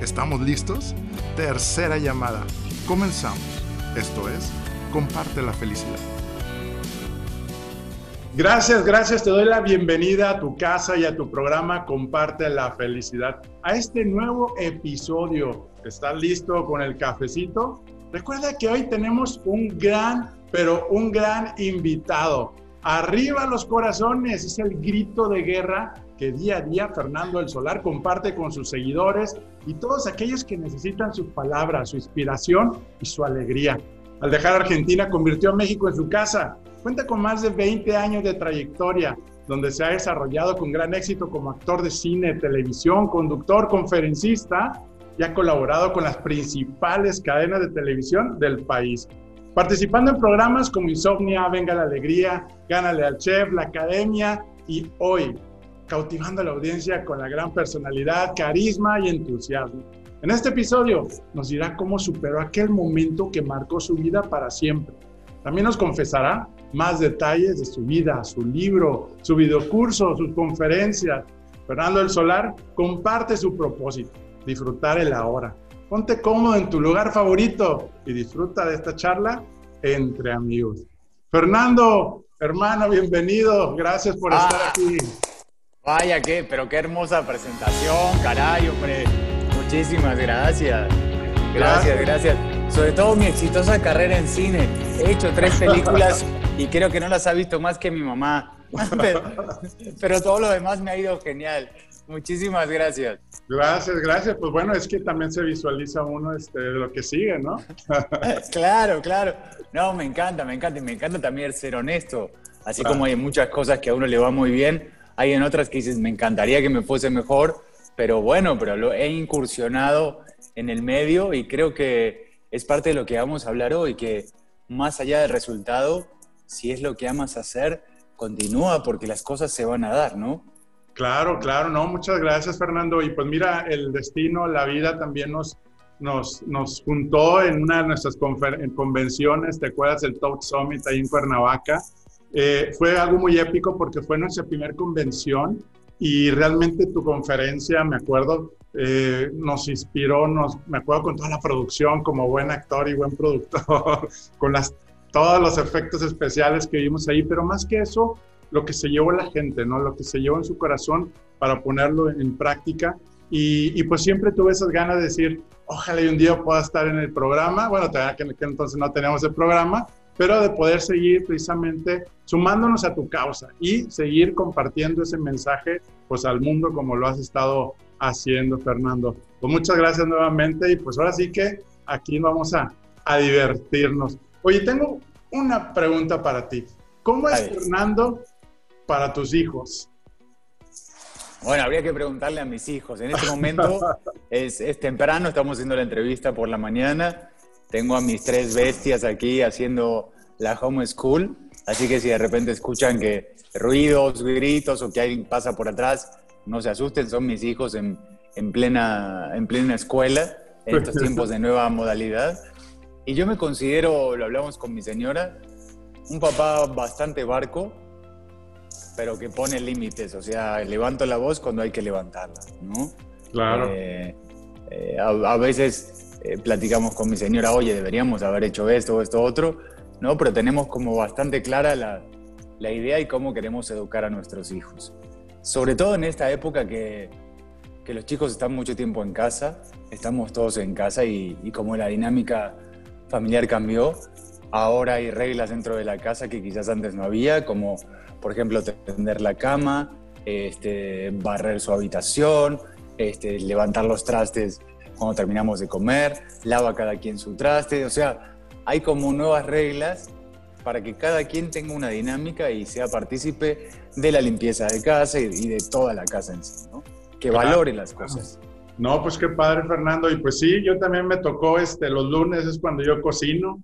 ¿Estamos listos? Tercera llamada. Comenzamos. Esto es, comparte la felicidad. Gracias, gracias. Te doy la bienvenida a tu casa y a tu programa Comparte la felicidad. A este nuevo episodio. ¿Estás listo con el cafecito? Recuerda que hoy tenemos un gran, pero un gran invitado. Arriba los corazones, es el grito de guerra que día a día Fernando el Solar comparte con sus seguidores y todos aquellos que necesitan sus palabras, su inspiración y su alegría. Al dejar Argentina convirtió a México en su casa. Cuenta con más de 20 años de trayectoria, donde se ha desarrollado con gran éxito como actor de cine, televisión, conductor, conferencista y ha colaborado con las principales cadenas de televisión del país. Participando en programas como Insomnia, Venga la Alegría, Gánale al Chef, La Academia y hoy cautivando a la audiencia con la gran personalidad, carisma y entusiasmo. En este episodio nos dirá cómo superó aquel momento que marcó su vida para siempre. También nos confesará más detalles de su vida, su libro, su videocurso, sus conferencias. Fernando el Solar comparte su propósito, disfrutar el ahora. Ponte cómodo en tu lugar favorito y disfruta de esta charla entre amigos. Fernando, hermano, bienvenido. Gracias por estar ah. aquí. Vaya que, pero qué hermosa presentación, caray, hombre. Muchísimas gracias. Gracias, gracias. Sobre todo mi exitosa carrera en cine. He hecho tres películas y creo que no las ha visto más que mi mamá. Pero, todo lo demás me ha ido genial. Muchísimas gracias. Gracias, gracias. Pues bueno, es que también se visualiza uno este, de lo que sigue, ¿no? claro, claro. No, me encanta, me encanta. Y me encanta también ser honesto. Así como hay muchas cosas que a uno le va muy bien, hay en otras que dices, me encantaría que me fuese mejor, pero bueno, pero lo he incursionado en el medio y creo que es parte de lo que vamos a hablar hoy, que más allá del resultado, si es lo que amas hacer, continúa porque las cosas se van a dar, ¿no? Claro, claro, no, muchas gracias Fernando. Y pues mira, el destino, la vida también nos, nos, nos juntó en una de nuestras convenciones, ¿te acuerdas? El Top Summit ahí en Cuernavaca. Eh, fue algo muy épico porque fue nuestra primera convención y realmente tu conferencia, me acuerdo, eh, nos inspiró, nos, me acuerdo con toda la producción como buen actor y buen productor, con las, todos los efectos especiales que vimos ahí, pero más que eso, lo que se llevó la gente, ¿no? Lo que se llevó en su corazón para ponerlo en práctica. Y, y pues siempre tuve esas ganas de decir, ojalá y un día pueda estar en el programa. Bueno, que, que entonces no teníamos el programa, pero de poder seguir precisamente sumándonos a tu causa y seguir compartiendo ese mensaje pues al mundo como lo has estado haciendo, Fernando. Pues muchas gracias nuevamente y pues ahora sí que aquí vamos a, a divertirnos. Oye, tengo una pregunta para ti. ¿Cómo es Fernando para tus hijos? Bueno, habría que preguntarle a mis hijos. En este momento es, es temprano, estamos haciendo la entrevista por la mañana tengo a mis tres bestias aquí haciendo la home school, así que si de repente escuchan que ruidos, gritos o que alguien pasa por atrás, no se asusten, son mis hijos en, en plena, en plena escuela, en estos tiempos de nueva modalidad. Y yo me considero, lo hablamos con mi señora, un papá bastante barco, pero que pone límites, o sea, levanto la voz cuando hay que levantarla, ¿no? Claro. Eh, eh, a, veces eh, platicamos con mi señora, oye, deberíamos haber hecho esto o esto otro, ¿no? Pero tenemos como bastante clara la, la idea y cómo queremos educar a nuestros hijos. Sobre todo en esta época que, que los chicos están mucho tiempo en casa, estamos todos en casa y, y como la dinámica familiar cambió, ahora hay reglas dentro de la casa que quizás antes no había, como por ejemplo tender la cama, este, barrer su habitación, este, levantar los trastes cuando terminamos de comer, lava cada quien su traste, o sea, hay como nuevas reglas para que cada quien tenga una dinámica y sea partícipe de la limpieza de casa y, de toda la casa en sí, ¿no? Que valore las cosas. No, pues qué padre, Fernando. Y pues sí, yo también me tocó este, los lunes, es cuando yo cocino.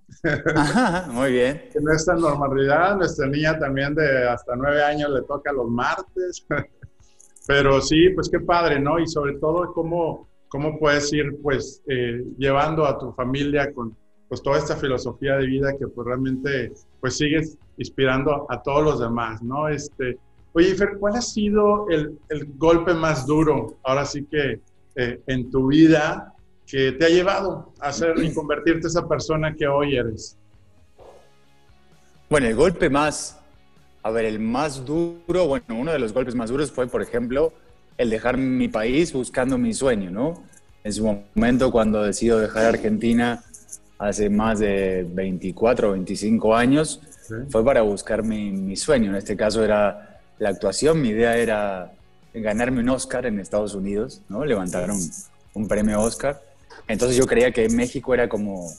Ajá, muy bien. En esta normalidad, nuestra niña también de hasta nueve años le toca los martes. Pero sí, pues qué padre, ¿no? Y sobre todo, cómo, cómo puedes ir, pues, eh, llevando a tu familia con pues, toda esta filosofía de vida que, pues, realmente, pues, sigues inspirando a todos los demás, ¿no? Este, oye, Fer, ¿cuál ha sido el, el golpe más duro, ahora sí que eh, en tu vida que te ha llevado a ser y convertirte en esa persona que hoy eres? Bueno, el golpe más, a ver, el más duro, bueno, uno de los golpes más duros fue, por ejemplo, el dejar mi país buscando mi sueño, ¿no? En su momento, cuando decido dejar Argentina hace más de 24 o 25 años, fue para buscar mi, mi, sueño. En este caso era la actuación. Mi idea era ganarme un Oscar en Estados Unidos, ¿no? Levantaron un, premio Oscar. Entonces yo creía que México era como,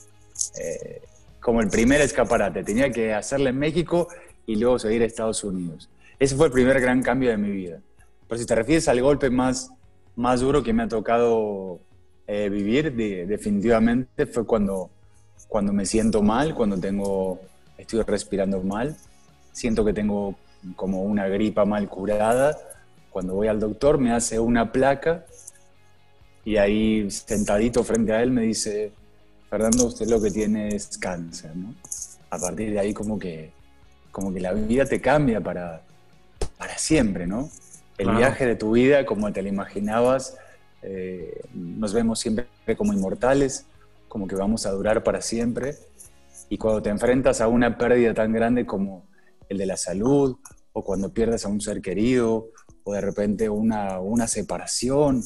eh, como el primer escaparate. Tenía que hacerle en México y luego seguir a Estados Unidos. Ese fue el primer gran cambio de mi vida. Pero si te refieres al golpe más, más duro que me ha tocado eh, vivir, definitivamente fue cuando, cuando me siento mal, cuando tengo, estoy respirando mal, siento que tengo como una gripa mal curada cuando voy al doctor me hace una placa y ahí sentadito frente a él me dice, Fernando, usted lo que tiene es cáncer, ¿no? A partir de ahí como que, como que la vida te cambia para, para siempre, ¿no? El viaje de tu vida, como te lo imaginabas, eh, nos vemos siempre como inmortales, como que vamos a durar para siempre. Y cuando te enfrentas a una pérdida tan grande como el de la salud, o cuando pierdes a un ser querido, o de repente una, una separación,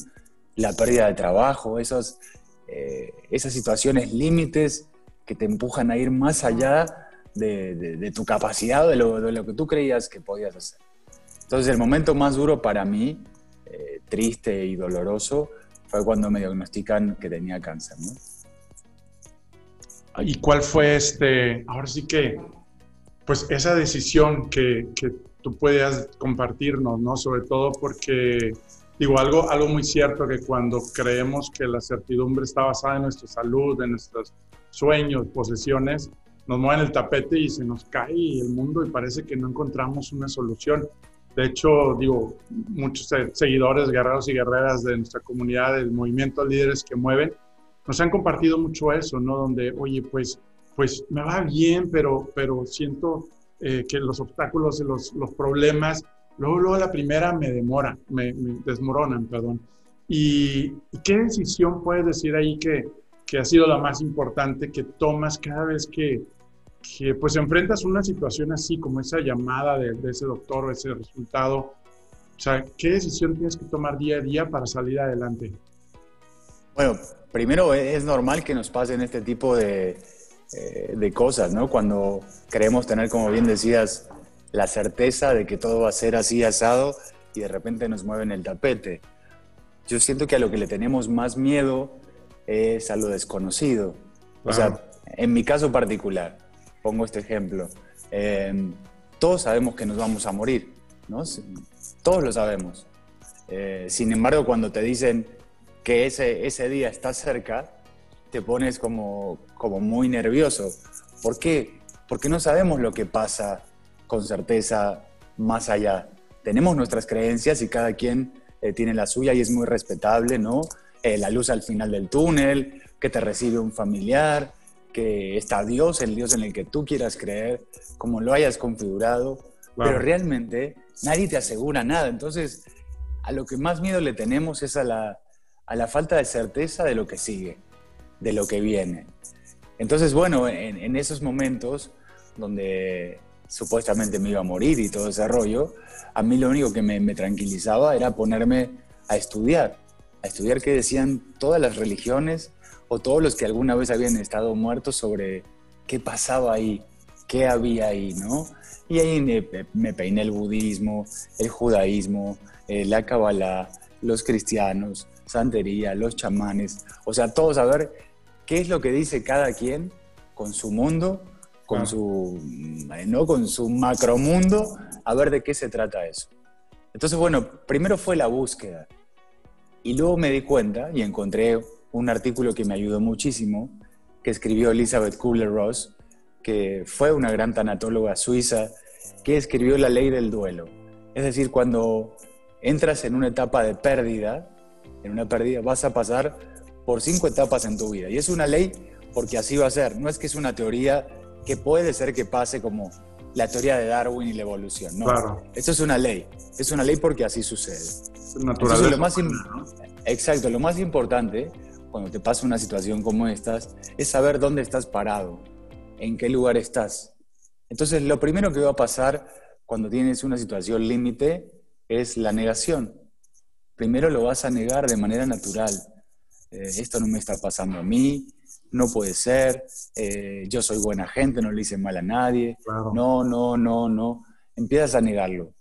la pérdida de trabajo, esos, eh, esas situaciones límites que te empujan a ir más allá de, de, tu capacidad, de lo, de lo, que tú creías que podías hacer. Entonces el momento más duro para mí, eh, triste y doloroso, fue cuando me diagnostican que tenía cáncer. ¿no? ¿Y cuál fue este, ahora sí que, pues esa decisión que, que tú puedas compartirnos, ¿no? Sobre todo porque, digo, algo, algo muy cierto que cuando creemos que la certidumbre está basada en nuestra salud, en nuestros sueños, posesiones, nos mueven el tapete y se nos cae el mundo y parece que no encontramos una solución. De hecho, digo, muchos seguidores, guerreros y guerreras de nuestra comunidad, del movimiento líderes que mueven, nos han compartido mucho eso, ¿no? Donde, oye, pues, pues me va bien, pero, pero siento eh, que los obstáculos y los, los, problemas, luego, luego la primera me demora, me, desmoronan, perdón. ¿Y, qué decisión puedes decir ahí que, que, ha sido la más importante que tomas cada vez que, que pues enfrentas una situación así, como esa llamada de, de ese doctor o ese resultado? O sea, ¿qué decisión tienes que tomar día a día para salir adelante? Bueno, primero es normal que nos pasen este tipo de, eh, de cosas, ¿no? Cuando queremos tener, como bien decías, la certeza de que todo va a ser así asado y de repente nos mueven el tapete. Yo siento que a lo que le tenemos más miedo es a lo desconocido. O sea, en mi caso particular, pongo este ejemplo, em, todos sabemos que nos vamos a morir, ¿no? Todos lo sabemos. Eh, sin embargo, cuando te dicen que ese, ese día está cerca, te pones como, como muy nervioso. ¿Por qué? Porque no sabemos lo que pasa con certeza más allá. Tenemos nuestras creencias y cada quien eh, tiene la suya y es muy respetable, ¿no? Eh, la luz al final del túnel, que te recibe un familiar, que está Dios, el Dios en el que tú quieras creer, como lo hayas configurado, pero realmente nadie te asegura nada. Entonces, a lo que más miedo le tenemos es a la, a la falta de certeza de lo que sigue de lo que viene. Entonces, bueno, en, esos momentos donde supuestamente me iba a morir y todo ese rollo, a mí lo único que me, tranquilizaba era ponerme a estudiar, a estudiar qué decían todas las religiones o todos los que alguna vez habían estado muertos sobre qué pasaba ahí, qué había ahí, ¿no? Y ahí me, peiné el budismo, el judaísmo, eh, la kabbalah, los cristianos, santería, los chamanes, o sea, todos a ver qué es lo que dice cada quien con su mundo, con, su, ¿no? con su macromundo, a ver de qué se trata eso. Entonces, bueno, primero fue la búsqueda. Y luego me di cuenta y encontré un artículo que me ayudó muchísimo, que escribió Elizabeth Kubler-Ross, que fue una gran tanatóloga suiza, que escribió la ley del duelo. Es decir, cuando entras en una etapa de pérdida, en una pérdida, vas a pasar por cinco etapas en tu vida. Y es una ley porque así va a ser. No es que es una teoría que puede ser que pase como la teoría de Darwin y la evolución. No, claro. esto es una ley. Es una ley porque así sucede. Es natural. lo más Exacto, lo más importante cuando te pasa una situación como esta es saber dónde estás parado, en qué lugar estás. Entonces, lo primero que va a pasar cuando tienes una situación límite es la negación. Primero lo vas a negar de manera natural. Eh, esto no me está pasando a mí, no puede ser, eh, yo soy buena gente, no le hice mal a nadie, no, no, no, no. Empiezas a negarlo.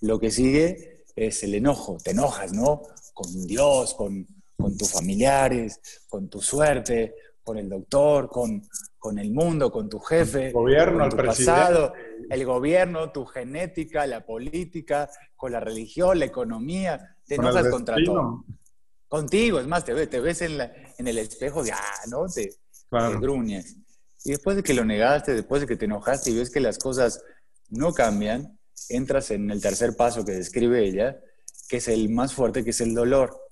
Lo que sigue es el enojo, te enojas, ¿no? Con Dios, con, con tus familiares, con tu suerte, con el doctor, con, con el mundo, con tu jefe, el gobierno, con tu pasado, el gobierno, tu genética, la política, con la religión, la economía, te enojas contra todo. Contigo, es más, te ves, te ves en, en el espejo de, ah, ¿no? Te, te gruñes. Y después de que lo negaste, después de que te enojaste y ves que las cosas no cambian, entras en el tercer paso que describe ella, que es el más fuerte, que es el dolor,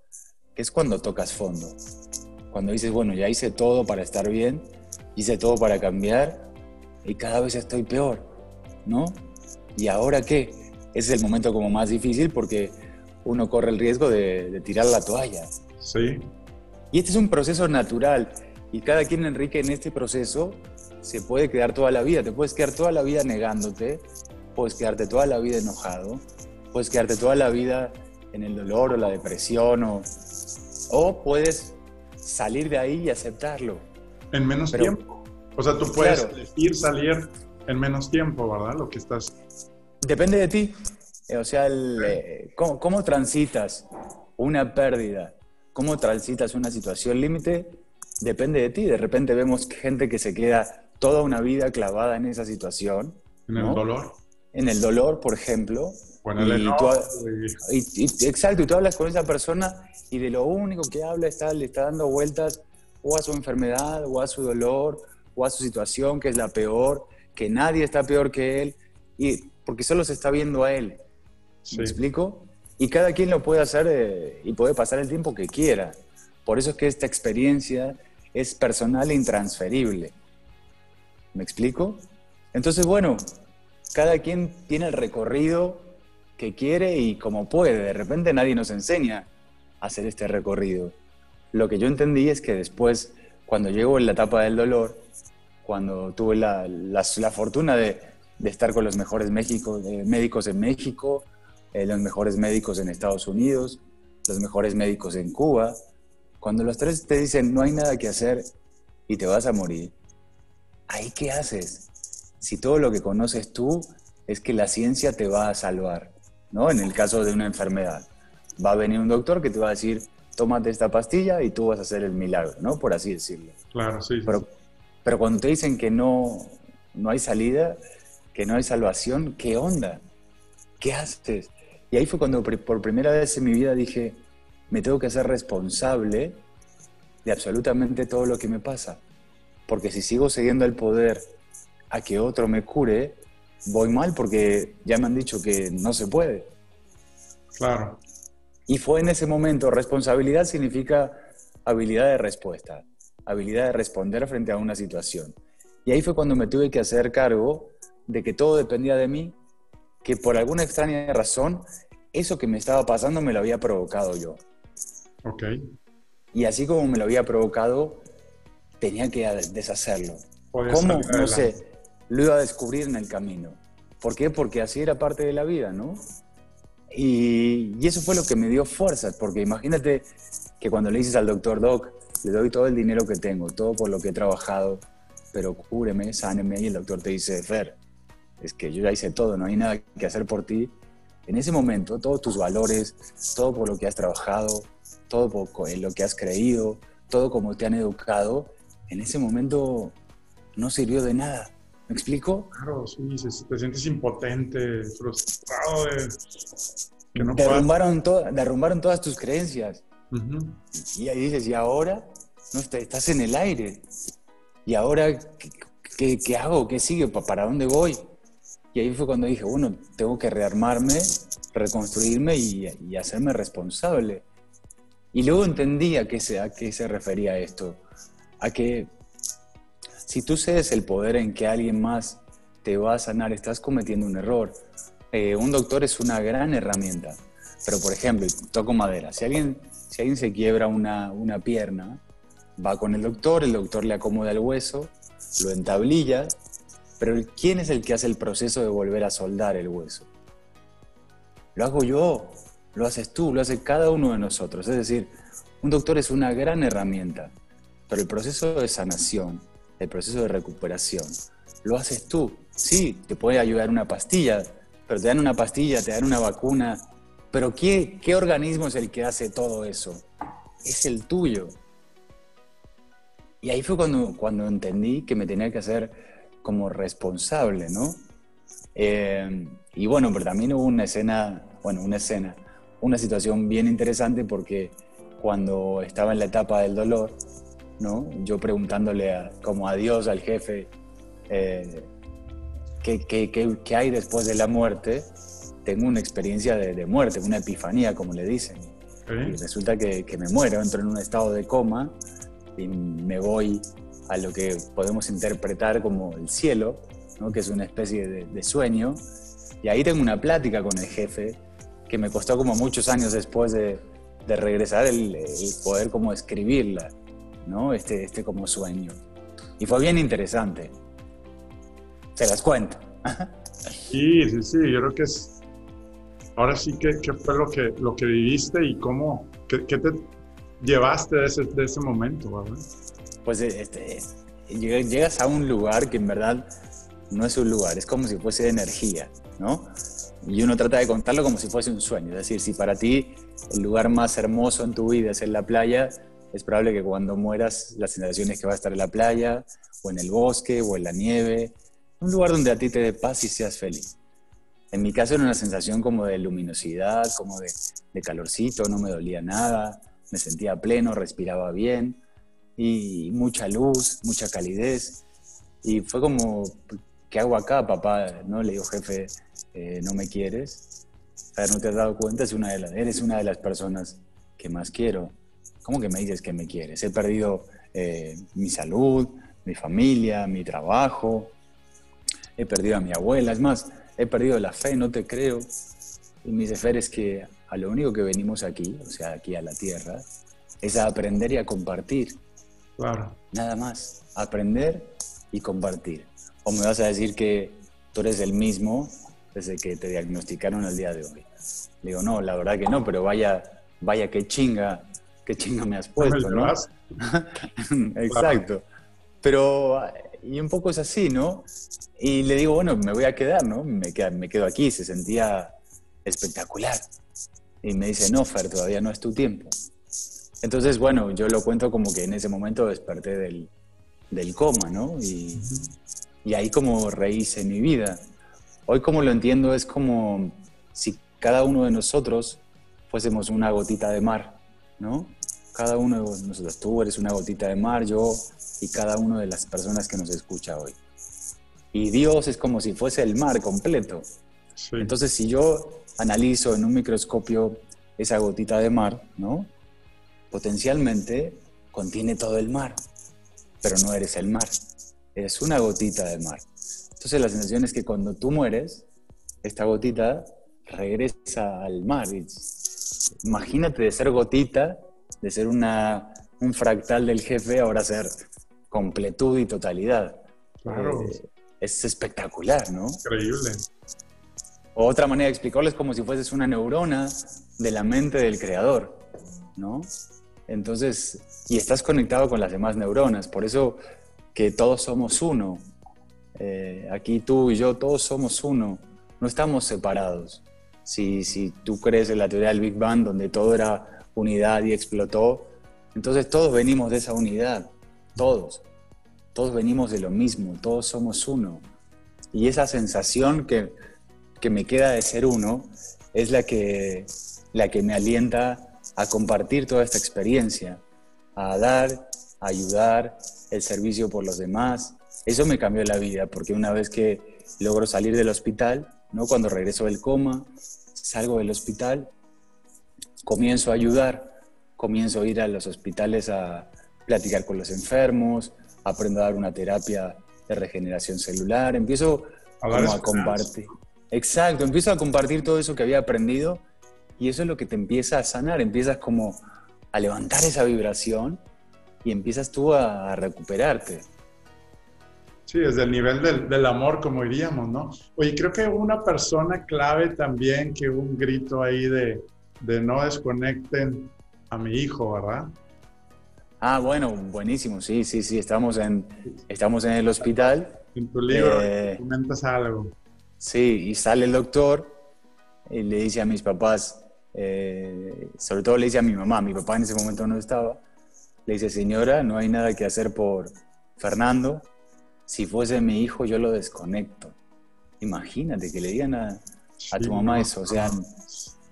que es cuando tocas fondo. Cuando dices, bueno, ya hice todo para estar bien, hice todo para cambiar y cada vez estoy peor, ¿no? ¿Y ahora qué? Ese es el momento como más difícil porque uno corre el riesgo de, tirar la toalla. Sí. Y este es un proceso natural y cada quien, Enrique, en este proceso se puede quedar toda la vida. Te puedes quedar toda la vida negándote, puedes quedarte toda la vida enojado, puedes quedarte toda la vida en el dolor o la depresión o, o puedes salir de ahí y aceptarlo. En menos tiempo. O sea, tú puedes elegir salir en menos tiempo, ¿verdad? Lo que estás... Depende de ti. Eh, o sea, eh, ¿cómo, transitas una pérdida? ¿Cómo transitas una situación límite? Depende de ti. De repente vemos gente que se queda toda una vida clavada en esa situación. En el dolor. En el dolor, por ejemplo. Y, exacto, y tú hablas con esa persona y de lo único que habla está, le está dando vueltas o a su enfermedad, o a su dolor, o a su situación, que es la peor, que nadie está peor que él, y porque solo se está viendo a él. ¿Me explico? Y cada quien lo puede hacer eh, y puede pasar el tiempo que quiera. Por eso es que esta experiencia es personal e intransferible. ¿Me explico? Entonces, bueno, cada quien tiene el recorrido que quiere y como puede. De repente nadie nos enseña a hacer este recorrido. Lo que yo entendí es que después, cuando llegó en la etapa del dolor, cuando tuve la, fortuna de, estar con los mejores eh, médicos en México, eh, los mejores médicos en Estados Unidos, los mejores médicos en Cuba, cuando los tres te dicen no hay nada que hacer y te vas a morir, ¿ahí qué haces? Si todo lo que conoces tú es que la ciencia te va a salvar, ¿no? En el caso de una enfermedad. Va a venir un doctor que te va a decir, tómate esta pastilla y tú vas a hacer el milagro, ¿no? Por así decirlo. Claro, sí. Pero, pero cuando te dicen que no, no hay salida, que no hay salvación, ¿qué onda? ¿Qué haces? Y ahí fue cuando por primera vez en mi vida dije, me tengo que hacer responsable de absolutamente todo lo que me pasa. Porque si sigo cediendo el poder a que otro me cure, voy mal porque ya me han dicho que no se puede. Claro. Y fue en ese momento, responsabilidad significa habilidad de respuesta, habilidad de responder frente a una situación. Y ahí fue cuando me tuve que hacer cargo de que todo dependía de mí, que por alguna extraña razón, eso que me estaba pasando me lo había provocado yo. Ok. Y así como me lo había provocado, tenía que deshacerlo. ¿Cómo? No sé. Lo iba a descubrir en el camino. ¿Por qué? Porque así era parte de la vida, ¿no? Y, eso fue lo que me dio fuerzas, porque imagínate que cuando le dices al doctor Doc, le doy todo el dinero que tengo, todo por lo que he trabajado, pero cúreme, sáneme, y el doctor te dice, Fer, es que yo ya hice todo, no hay nada que hacer por ti. En ese momento, todos tus valores, todo por lo que has trabajado, todo por lo que has creído, todo como te han educado, en ese momento no sirvió de nada. ¿Me explico? Claro, sí, te sientes impotente, frustrado de que no derrumbaron, derrumbaron todas tus creencias. Y ahí dices, ¿y ahora? No, estás en el aire. ¿Y ahora qué, qué hago? ¿Qué sigue? ¿Para dónde voy? Y ahí fue cuando dije, bueno, tengo que rearmarme, reconstruirme y, hacerme responsable. Y luego entendí a qué, se, a qué se refería esto. A que si tú cedes el poder en que alguien más te va a sanar, estás cometiendo un error. Eh, un doctor es una gran herramienta. Pero, por ejemplo, toco madera. Si alguien, si alguien se quiebra una, una pierna, va con el doctor, el doctor le acomoda el hueso, lo entablilla pero ¿quién es el que hace el proceso de volver a soldar el hueso? Lo hago yo, lo haces tú, lo hace cada uno de nosotros. Es decir, un doctor es una gran herramienta, pero el proceso de sanación, el proceso de recuperación, lo haces tú. Sí, te puede ayudar una pastilla, pero te dan una pastilla, te dan una vacuna, pero ¿qué, qué organismo es el que hace todo eso? Es el tuyo. Y ahí fue cuando, cuando entendí que me tenía que hacer como responsable, ¿no? Eh, y bueno, pero también hubo una escena, bueno, una escena, una situación bien interesante porque cuando estaba en la etapa del dolor, ¿no? Yo preguntándole como a Dios, al jefe, eh, ¿qué, qué, qué, hay después de la muerte? Tengo una experiencia de, de muerte, una epifanía, como le dicen. Y resulta que, que me muero, entro en un estado de coma y me voy a lo que podemos interpretar como el cielo, ¿no? que es una especie de, sueño. Y ahí tengo una plática con el jefe que me costó como muchos años después de, de regresar el, poder como escribirla, ¿no? este, este como sueño. Y fue bien interesante. Se las cuento. Sí, sí, sí, yo creo que es... Ahora sí, ¿qué, qué fue lo que, lo que viviste y cómo, qué, qué te llevaste de ese, de ese momento, ¿verdad? pues este, llegas a un lugar que en verdad no es un lugar, es como si fuese energía, ¿no? Y uno trata de contarlo como si fuese un sueño. Es decir, si para ti el lugar más hermoso en tu vida es en la playa, es probable que cuando mueras la sensación es que vas a estar en la playa, o en el bosque, o en la nieve, un lugar donde a ti te dé paz y seas feliz. En mi caso era una sensación como de luminosidad, como de, de calorcito, no me dolía nada, me sentía pleno, respiraba bien y mucha luz, mucha calidez. Y fue como, ¿qué hago acá, papá? ¿No? Le digo, jefe, eh, ¿no me quieres? ¿no te has dado cuenta? Es una de las, eres una de las personas que más quiero. ¿Cómo que me dices que me quieres? He perdido eh, mi salud, mi familia, mi trabajo, he perdido a mi abuela, es más, he perdido la fe, no te creo. Y me dice, Fer, es que a lo único que venimos aquí, o sea, aquí a la tierra, es a aprender y a compartir. Claro. Nada más, aprender y compartir. O me vas a decir que tú eres el mismo desde que te diagnosticaron el día de hoy. Le digo, no, la verdad que no, pero vaya, vaya qué chinga, qué chinga me has puesto, ¿no? Exacto. Pero, y un poco es así, ¿no? Y le digo, bueno, me voy a quedar, ¿no? Me quedo, me quedo aquí, se sentía espectacular. Y me dice, no, Fer, todavía no es tu tiempo. Entonces, bueno, yo lo cuento como que en ese momento desperté del, del coma, ¿no? Y, y, ahí como rehice mi vida. Hoy como lo entiendo es como si cada uno de nosotros fuésemos una gotita de mar, ¿no? Cada uno de nosotros, tú eres una gotita de mar, yo y cada una de las personas que nos escucha hoy. Y Dios es como si fuese el mar completo. Entonces, si yo analizo en un microscopio esa gotita de mar, ¿no? potencialmente contiene todo el mar, pero no eres el mar, eres una gotita del mar. Entonces la sensación es que cuando tú mueres, esta gotita regresa al mar. Imagínate de ser gotita, de ser una, un fractal del jefe, ahora ser completud y totalidad. Claro. Eh, es espectacular, ¿no? Increíble. otra manera de explicarlo es como si fueses una neurona de la mente del creador, ¿no? Entonces, y estás conectado con las demás neuronas, por eso que todos somos uno. Eh, aquí tú y yo, todos somos uno, no estamos separados. Si, si tú crees en la teoría del Big Bang, donde todo era unidad y explotó, entonces todos venimos de esa unidad, todos. Todos venimos de lo mismo, todos somos uno. Y esa sensación que, que me queda de ser uno es la que, la que me alienta a compartir toda esta experiencia, a dar, a ayudar, el servicio por los demás. Eso me cambió la vida, porque una vez que logro salir del hospital, ¿no? cuando regreso del coma, salgo del hospital, comienzo a ayudar, comienzo a ir a los hospitales a platicar con los enfermos, aprendo a dar una terapia de regeneración celular, empiezo a, a compartir. Exacto, empiezo a compartir todo eso que había aprendido y eso es lo que te empieza a sanar, empiezas como a levantar esa vibración y empiezas tú a recuperarte. Sí, desde el nivel del, del, amor, como diríamos, ¿no? Oye, creo que una persona clave también que un grito ahí de, de no desconecten a mi hijo, ¿verdad? Ah, bueno, buenísimo, sí, sí, sí, estamos en, estamos en el hospital. En tu libro eh, comentas algo. Sí, y sale el doctor y le dice a mis papás, eh, sobre todo le dice a mi mamá, mi papá en ese momento no estaba, le dice, señora, no hay nada que hacer por Fernando, si fuese mi hijo yo lo desconecto. Imagínate que le digan a, tu mamá eso, o sea,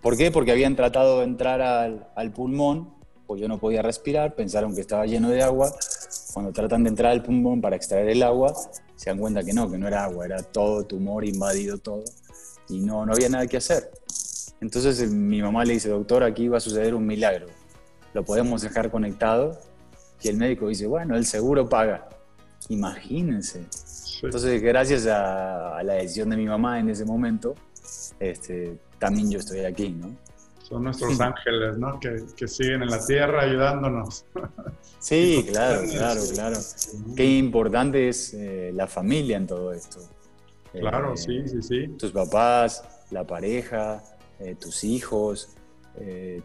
¿por qué? Porque habían tratado de entrar al, al pulmón, pues yo no podía respirar, pensaron que estaba lleno de agua, cuando tratan de entrar al pulmón para extraer el agua, se dan cuenta que no, que no era agua, era todo tumor invadido todo y no, no había nada que hacer. Entonces mi mamá le dice, doctor, aquí va a suceder un milagro, lo podemos dejar conectado y el médico dice, bueno, el seguro paga. Imagínense. Entonces, gracias a, la decisión de mi mamá en ese momento, este, también yo estoy aquí, ¿no? Son nuestros ángeles, ¿no? Que, que, siguen en la tierra ayudándonos. Sí, claro, claro, claro. Qué importante es eh, la familia en todo esto. Claro, eh, sí, sí, sí. Tus papás, la pareja, eh, tus hijos,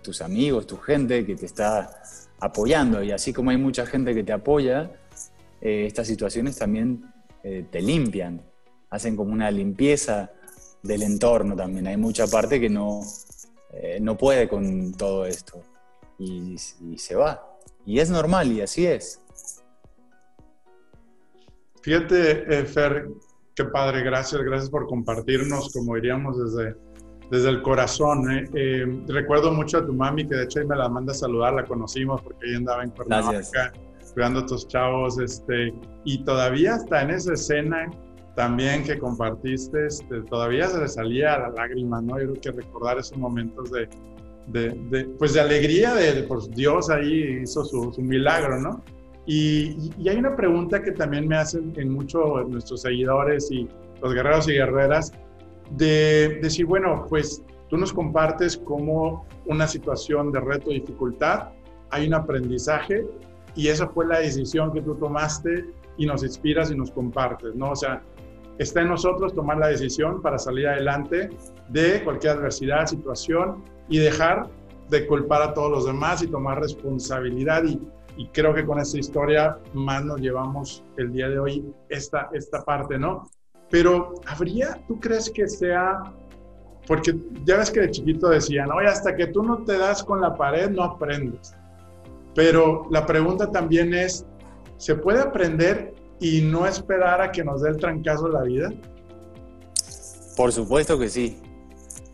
tus amigos, tu gente que te está apoyando. Y así como hay mucha gente que te apoya, estas situaciones también te limpian, hacen como una limpieza del entorno también. Hay mucha parte que no, no puede con todo esto y, y se va. Y es normal y así es. Fíjate, eh, Fer, qué padre, gracias, gracias por compartirnos, como diríamos, desde, desde el corazón. ¿eh? Eh, recuerdo mucho a tu mami, que de hecho ahí me la manda a saludar, la conocimos porque ella andaba en Cuernavaca cuidando a tus chavos, este, y todavía está en esa escena también que compartiste, este, todavía se le salía la lágrima, ¿no? Yo creo que recordar esos momentos de, de, pues de alegría de, pues Dios ahí hizo su, milagro, ¿no? Y, hay una pregunta que también me hacen en muchos nuestros seguidores y los guerreros y guerreras, de decir, bueno, pues tú nos compartes cómo una situación de reto, dificultad, hay un aprendizaje y esa fue la decisión que tú tomaste y nos inspiras y nos compartes, ¿no? O sea, está en nosotros tomar la decisión para salir adelante de cualquier adversidad, situación y dejar de culpar a todos los demás y tomar responsabilidad. Y, creo que con esta historia más nos llevamos el día de hoy esta, esta parte, ¿no? Pero habría, ¿tú crees que sea, porque ya ves que de chiquito decían, oye, hasta que tú no te das con la pared, no aprendes. Pero la pregunta también es, ¿se puede aprender y no esperar a que nos dé el trancazo la vida? Por supuesto que sí.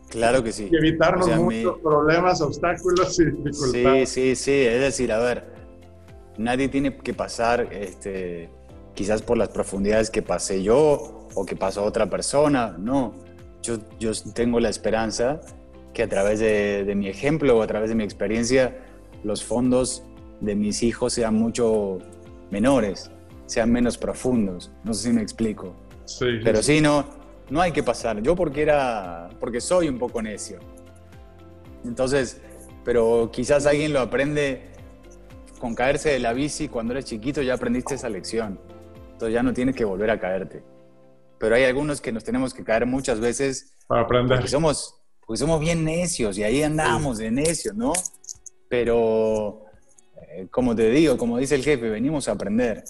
Claro que sí. Y evitarnos muchos problemas, obstáculos y dificultades. Sí, sí, sí. Es decir, a ver, nadie tiene que pasar este, quizás por las profundidades que pasé yo o que pasó otra persona. No. Yo, yo tengo la esperanza que a través de, de mi ejemplo o a través de mi experiencia, los fondos de mis hijos sean mucho menores, sean menos profundos. No sé si me explico. Sí. Pero sí, no, no hay que pasar. Yo porque era, porque soy un poco necio. Entonces, pero quizás alguien lo aprende con caerse de la bici cuando eres chiquito, ya aprendiste esa lección. Entonces ya no tienes que volver a caerte. Pero hay algunos que nos tenemos que caer muchas veces. Para aprender. Porque somos, porque somos bien necios y ahí andamos de necios, ¿no? Pero, como te digo, como dice el jefe, venimos a aprender.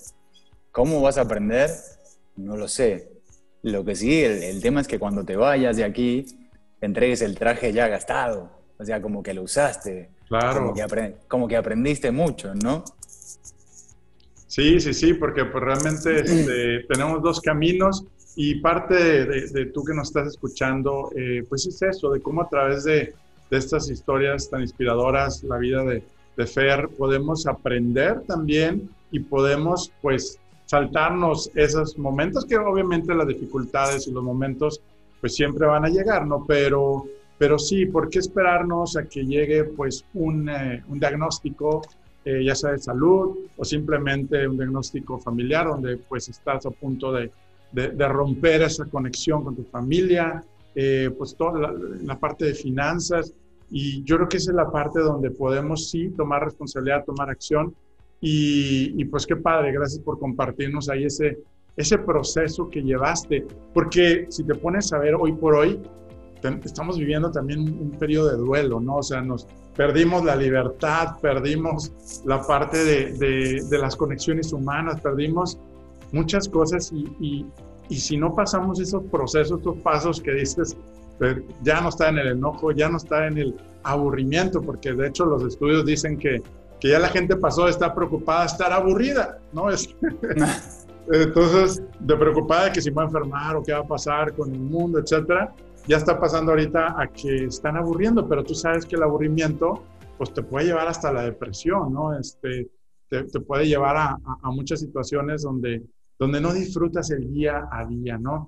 ¿Cómo vas a aprender? No lo sé. Lo que sí, el, tema es que cuando te vayas de aquí, entregues el traje ya gastado. O sea, como que lo usaste. Claro. Como que, aprendiste mucho, ¿no? Sí, sí, sí, porque pues realmente este, tenemos dos caminos y parte de, tú que nos estás escuchando, eh, pues es eso, de cómo a través de, de estas historias tan inspiradoras, la vida de, de Fer, podemos aprender también y podemos pues saltarnos esos momentos que obviamente las dificultades y los momentos pues siempre van a llegar, ¿no? Pero, pero sí, ¿por qué esperarnos a que llegue pues un, eh, un diagnóstico, eh, ya sea de salud o simplemente un diagnóstico familiar donde pues estás a punto de, de, romper esa conexión con tu familia, eh, pues toda la, parte de finanzas y yo creo que esa es la parte donde podemos sí tomar responsabilidad, tomar acción y, y pues qué padre, gracias por compartirnos ahí ese, ese proceso que llevaste, porque si te pones a ver hoy por hoy, estamos viviendo también un, periodo de duelo, ¿no? O sea, nos perdimos la libertad, perdimos la parte de, de, las conexiones humanas, perdimos muchas cosas y, y, y, si no pasamos esos procesos, estos pasos que dices, pues, ya no está en el enojo, ya no está en el aburrimiento, porque de hecho los estudios dicen que, que ya la gente pasó de estar preocupada a estar aburrida, ¿no? Es, Entonces, de preocupada de que si va a enfermar o qué va a pasar con el mundo, etcétera, ya está pasando ahorita a que están aburriendo, pero tú sabes que el aburrimiento pues te puede llevar hasta la depresión, ¿no? Este, te, puede llevar a, a, muchas situaciones donde, donde no disfrutas el día a día, ¿no?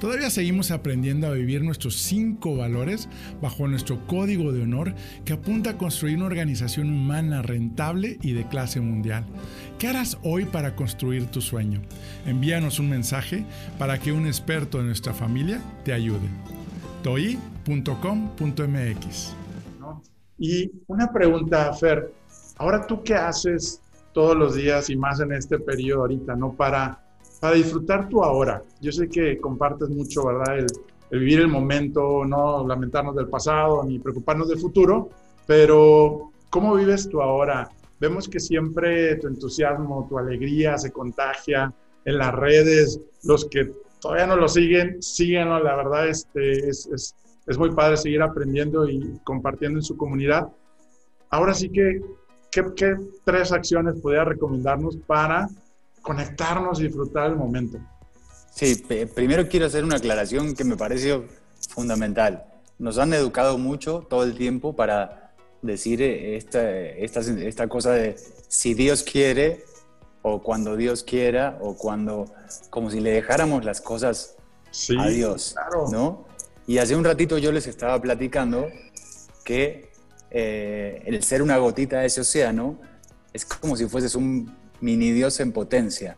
Todavía seguimos aprendiendo a vivir nuestros cinco valores bajo nuestro código de honor que apunta a construir una organización humana rentable y de clase mundial. ¿Qué harás hoy para construir tu sueño? Envíanos un mensaje para que un experto de nuestra familia te ayude. toi.com.mx Y una pregunta, Fer. Ahora tú qué haces todos los días y más en este periodo ahorita, ¿no? Para para disfrutar tu ahora. Yo sé que compartes mucho, ¿verdad? El, vivir el momento, no lamentarnos del pasado ni preocuparnos del futuro, pero ¿cómo vives tu ahora? Vemos que siempre tu entusiasmo, tu alegría se contagia en las redes, los que todavía no lo siguen, síguenlo, la verdad este, es, es, es muy padre seguir aprendiendo y compartiendo en su comunidad. Ahora sí que, ¿qué, tres acciones podría recomendarnos para conectarnos y disfrutar el momento. Sí, primero quiero hacer una aclaración que me pareció fundamental. Nos han educado mucho todo el tiempo para decir eh, esta, esta, esta cosa de si Dios quiere o cuando Dios quiera o cuando, como si le dejáramos las cosas a Dios, ¿no? Y hace un ratito yo les estaba platicando que eh, el ser una gotita de ese océano es como si fueses un mini Dios en potencia.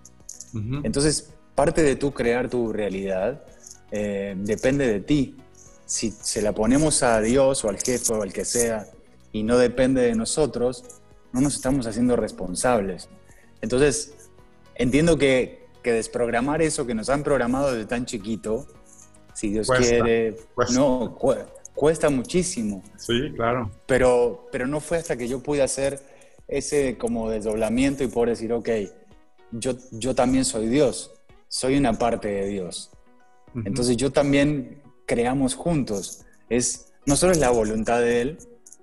Entonces, parte de tú crear tu realidad eh, depende de ti. Si se la ponemos a Dios o al jefe o al que sea y no depende de nosotros, no nos estamos haciendo responsables. Entonces, entiendo que, que desprogramar eso que nos han programado desde tan chiquito, si Dios quiere, no, cuesta muchísimo. Sí, claro. Pero, pero no fue hasta que yo pude hacer ese como desdoblamiento y poder decir, ok, yo, yo también soy Dios, soy una parte de Dios. Entonces yo también creamos juntos. Es, no solo es la voluntad de Él,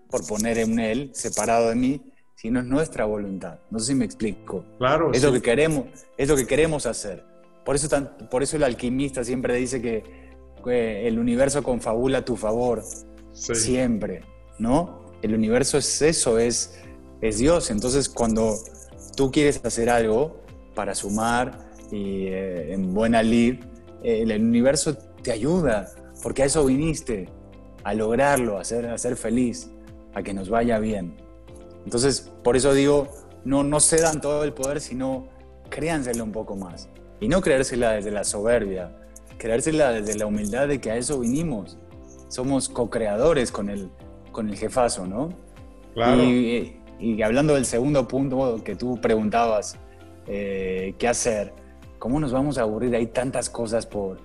por poner en Él, separado de mí, sino es nuestra voluntad. No sé si me explico. Claro. Es, lo, que queremos, es lo que queremos hacer. Por eso, por eso el alquimista siempre dice que, el universo confabula a tu favor. Siempre, ¿no? El universo es eso, es es Dios. Entonces, cuando tú quieres hacer algo para sumar y eh, en buena lid, eh, el universo te ayuda, porque a eso viniste, a lograrlo, a ser, a ser feliz, a que nos vaya bien. Entonces, por eso digo, no, no cedan todo el poder, sino créanselo un poco más. Y no creérsela desde la soberbia, creérsela desde la humildad de que a eso vinimos. Somos co-creadores con el, con el jefazo, ¿no? Claro. Y, y hablando del segundo punto que tú preguntabas, eh, ¿qué hacer? ¿Cómo nos vamos a aburrir? Hay tantas cosas por,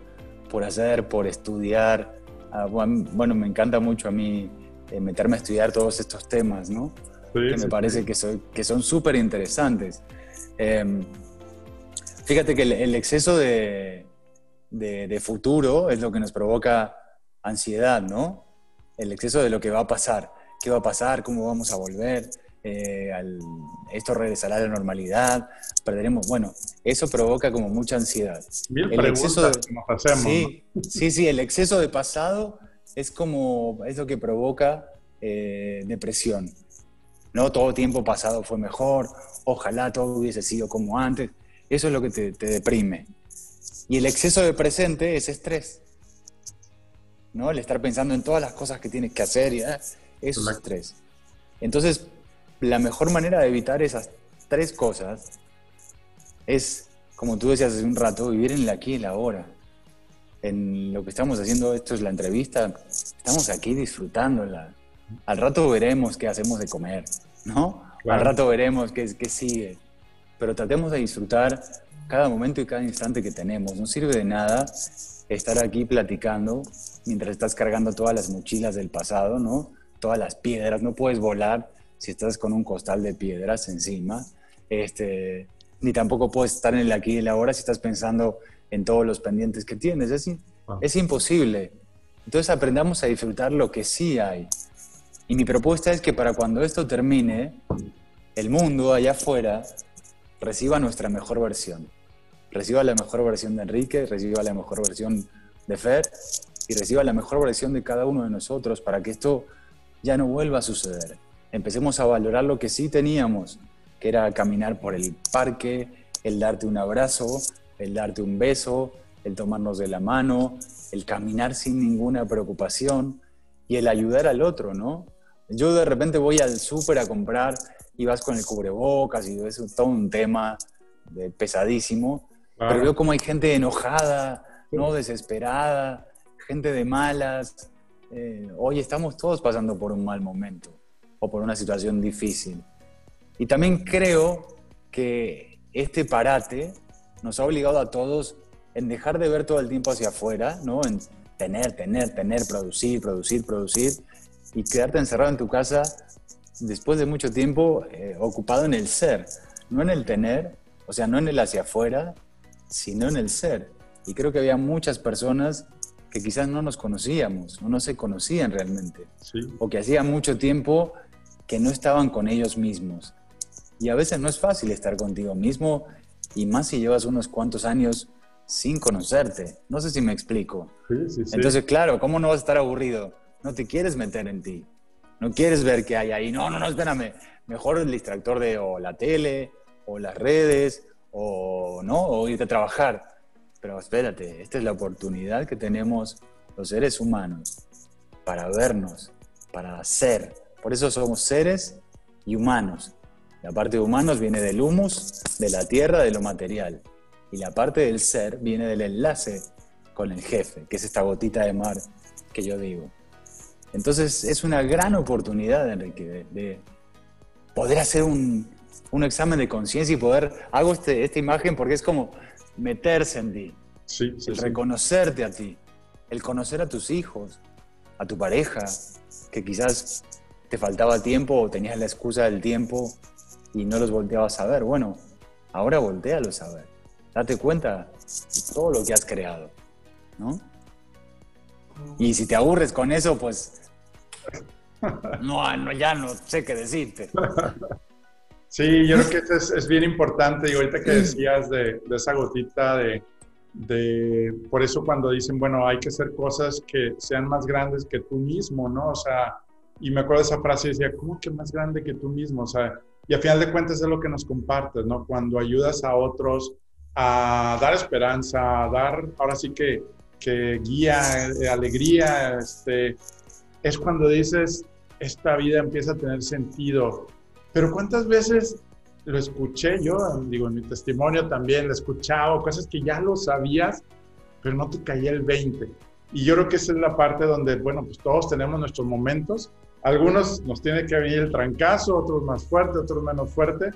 por hacer, por estudiar. Ah, bueno, me encanta mucho a mí eh, meterme a estudiar todos estos temas, ¿no? que me parece que, que son súper interesantes. Em, fíjate que el, exceso de, de, futuro es lo que nos provoca ansiedad, ¿no? El exceso de lo que va a pasar. ¿Qué va a pasar? ¿Cómo vamos a volver? Eh, esto regresará a la normalidad, perderemos, bueno, eso provoca como mucha ansiedad. el exceso de, hacemos, sí, sí, sí, el exceso de pasado es como, es lo que provoca eh, depresión. No todo tiempo pasado fue mejor, ojalá todo hubiese sido como antes, eso es lo que te, deprime. Y el exceso de presente es estrés. ¿no? El estar pensando en todas las cosas que tienes que hacer, y, eso es estrés. Entonces, la mejor manera de evitar esas tres cosas es, como tú decías hace un rato, vivir en el aquí y el ahora. En lo que estamos haciendo, esto es la entrevista, estamos aquí disfrutándola. Al rato veremos qué hacemos de comer, ¿no? Al rato veremos qué, qué sigue. Pero tratemos de disfrutar cada momento y cada instante que tenemos. No sirve de nada estar aquí platicando mientras estás cargando todas las mochilas del pasado, ¿no? Todas las piedras, no puedes volar si estás con un costal de piedras encima, este, ni tampoco puedes estar en el aquí y el ahora si estás pensando en todos los pendientes que tienes. Es, ah. es imposible. Entonces aprendamos a disfrutar lo que sí hay. Y mi propuesta es que para cuando esto termine, el mundo allá afuera reciba nuestra mejor versión. Reciba la mejor versión de Enrique, reciba la mejor versión de Fer y reciba la mejor versión de cada uno de nosotros para que esto ya no vuelva a suceder empecemos a valorar lo que sí teníamos, que era caminar por el parque, el darte un abrazo, el darte un beso, el tomarnos de la mano, el caminar sin ninguna preocupación y el ayudar al otro, ¿no? Yo de repente voy al súper a comprar y vas con el cubrebocas y es todo un tema pesadísimo, pero veo como hay gente enojada, ¿no? Desesperada, gente de malas. Eh, hoy estamos todos pasando por un mal momento o por una situación difícil. Y también creo que este parate nos ha obligado a todos en dejar de ver todo el tiempo hacia afuera, ¿no? En tener, tener, tener, producir, producir, producir y quedarte encerrado en tu casa después de mucho tiempo eh, ocupado en el ser, no en el tener, o sea, no en el hacia afuera, sino en el ser. Y creo que había muchas personas que quizás no nos conocíamos, o no se conocían realmente, o que hacía mucho tiempo que no estaban con ellos mismos. Y a veces no es fácil estar contigo mismo, y más si llevas unos cuantos años sin conocerte. No sé si me explico. Entonces, claro, ¿cómo no vas a estar aburrido? No te quieres meter en ti. No quieres ver qué hay ahí. No, no, no, espérame. Mejor el distractor de o la tele, o las redes, o no, o irte a trabajar. Pero espérate, esta es la oportunidad que tenemos los seres humanos para vernos, para ser, por eso somos seres y humanos. La parte de humanos viene del humus, de la tierra, de lo material. Y la parte del ser viene del enlace con el jefe, que es esta gotita de mar que yo digo. Entonces es una gran oportunidad, Enrique, de, poder hacer un, examen de conciencia y poder... Hago este, esta imagen porque es como meterse en ti, sí, el reconocerte a ti, el conocer a tus hijos, a tu pareja, que quizás te faltaba tiempo o tenías la excusa del tiempo y no los volteabas a ver. Bueno, ahora voltealos a ver. Date cuenta de todo lo que has creado, ¿no? Y si te aburres con eso, pues no, no ya no sé qué decirte. Sí, yo creo que eso es, es bien importante. Y ahorita que decías de, de esa gotita de, de, por eso cuando dicen, bueno, hay que hacer cosas que sean más grandes que tú mismo, ¿no? O sea, y me acuerdo de esa frase decía, ¿cómo que más grande que tú mismo? O sea, y a final de cuentas es lo que nos compartes, ¿no? Cuando ayudas a otros a dar esperanza, a dar, ahora sí que, que guía, eh, alegría, este, es cuando dices, esta vida empieza a tener sentido. Pero ¿cuántas veces lo escuché yo? Digo, en mi testimonio también lo he escuchado, cosas que ya lo sabías, pero no te caía el 20. Y yo creo que esa es la parte donde, bueno, pues todos tenemos nuestros momentos algunos nos tiene que venir el trancazo, otros más fuerte, otros menos fuerte,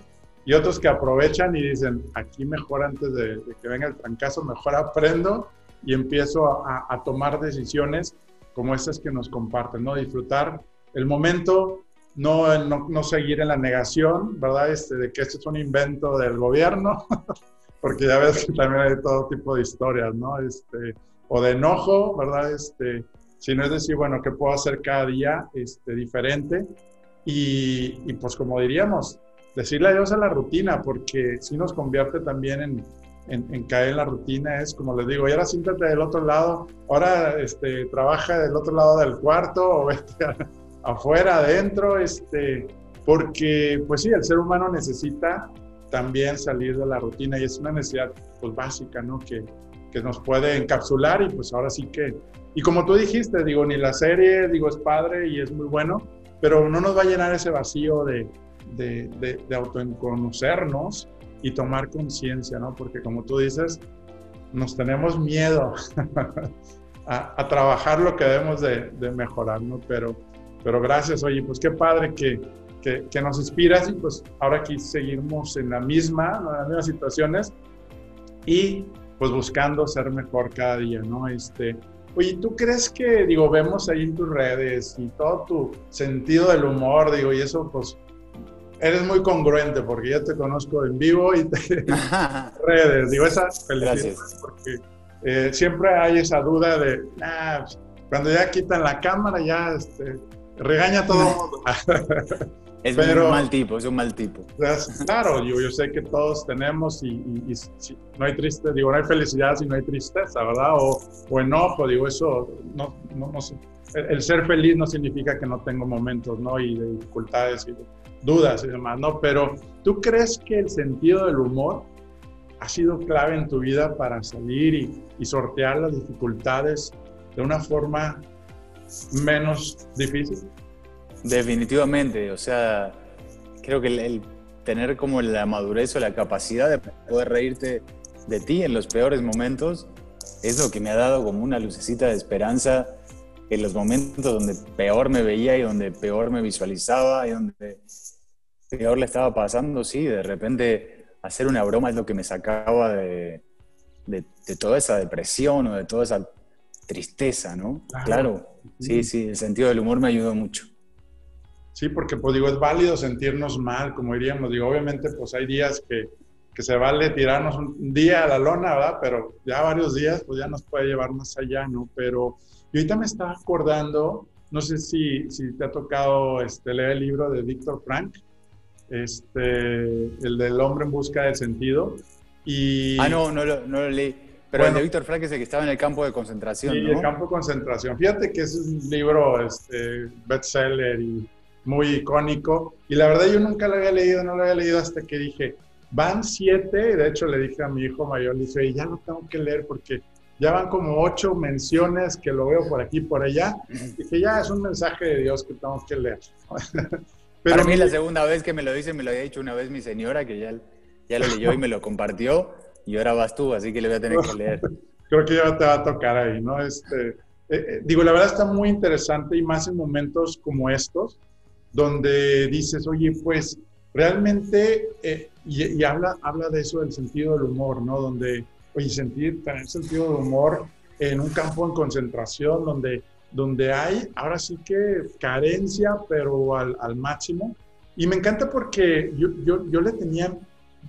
y otros que aprovechan y dicen, aquí mejor antes de, que venga el trancazo, mejor aprendo y empiezo a, tomar decisiones como estas que nos comparten, ¿no? Disfrutar el momento, no, no, seguir en la negación, ¿verdad? Este, de que esto es un invento del gobierno, porque ya ves que también hay todo tipo de historias, ¿no? Este, o de enojo, ¿verdad? Este, sino es decir, bueno, ¿qué puedo hacer cada día este, diferente? Y, y pues como diríamos, decirle adiós a la rutina, porque si nos convierte también en, en, caer en la rutina, es como les digo, y ahora siéntate del otro lado, ahora este, trabaja del otro lado del cuarto o vete afuera, adentro, este, porque pues sí, el ser humano necesita también salir de la rutina y es una necesidad pues básica, ¿no? Que, que nos puede encapsular y pues ahora sí que, y como tú dijiste, digo, ni la serie, digo, es padre y es muy bueno, pero no nos va a llenar ese vacío de, de, de, de autoconocernos y tomar conciencia, ¿no? Porque como tú dices, nos tenemos miedo a, trabajar lo que debemos de, mejorar, ¿no? Pero, pero gracias, oye, pues qué padre que, que, que, nos inspiras y pues ahora aquí seguimos en la misma, en las mismas situaciones y pues buscando ser mejor cada día, ¿no? Este, oye, ¿tú crees que, digo, vemos ahí en tus redes y todo tu sentido del humor, digo, y eso pues eres muy congruente porque ya te conozco en vivo y te redes. Digo, esa felicidad porque eh, siempre hay esa duda de, ah, cuando ya quitan la cámara ya este, regaña a todo el mundo. es un mal tipo, es un mal tipo. Claro, yo, yo sé que todos tenemos y, no hay tristeza, digo, no hay felicidad si no hay tristeza, ¿verdad? O, o enojo, digo, eso no, no, no sé. El, el, ser feliz no significa que no tengo momentos, ¿no? Y de dificultades y de, dudas y demás, ¿no? Pero ¿tú crees que el sentido del humor ha sido clave en tu vida para salir y, sortear las dificultades de una forma menos difícil? Definitivamente, o sea, creo que el, tener como la madurez o la capacidad de poder reírte de ti en los peores momentos es lo que me ha dado como una lucecita de esperanza en los momentos donde peor me veía y donde peor me visualizaba y donde peor le estaba pasando, sí, de repente hacer una broma es lo que me sacaba de, de, toda esa depresión o de toda esa tristeza, ¿no? Claro. sí, sí, el sentido del humor me ayudó mucho. Sí, porque pues digo, es válido sentirnos mal, como diríamos, digo, obviamente pues hay días que, que se vale tirarnos un día a la lona, ¿verdad? Pero ya varios días pues ya nos puede llevar más allá, ¿no? Pero y ahorita me estaba acordando, no sé si, si te ha tocado este, leer el libro de Víctor Frank, este, el del hombre en busca del sentido. Y, ah, no, no lo, no lo leí. Pero el de Víctor Frank es el que estaba en el campo de concentración. Sí, el campo de concentración. Fíjate que es un libro este, bestseller y muy icónico. Y la verdad yo nunca lo había leído, no lo había leído hasta que dije, van siete. Y de hecho le dije a mi hijo mayor, le dije, ya lo tengo que leer porque ya van como ocho menciones que lo veo por aquí por allá. Y que ya es un mensaje de Dios que tengo que leer. Pero Para mí la segunda vez que me lo dice, me lo había dicho una vez mi señora, que ya, ya lo leyó y me lo compartió, y ahora vas tú, así que le voy a tener que leer. Creo que ya te va a tocar ahí, ¿no? Este, eh, eh, digo, la verdad está muy interesante y más en momentos como estos, donde dices, oye, pues realmente, eh, y, habla, habla de eso del sentido del humor, ¿no? Donde oye, sentir, tener sentido de humor en un campo en concentración donde, donde hay ahora sí que carencia, pero al, al máximo. Y me encanta porque yo, yo, yo, le tenía,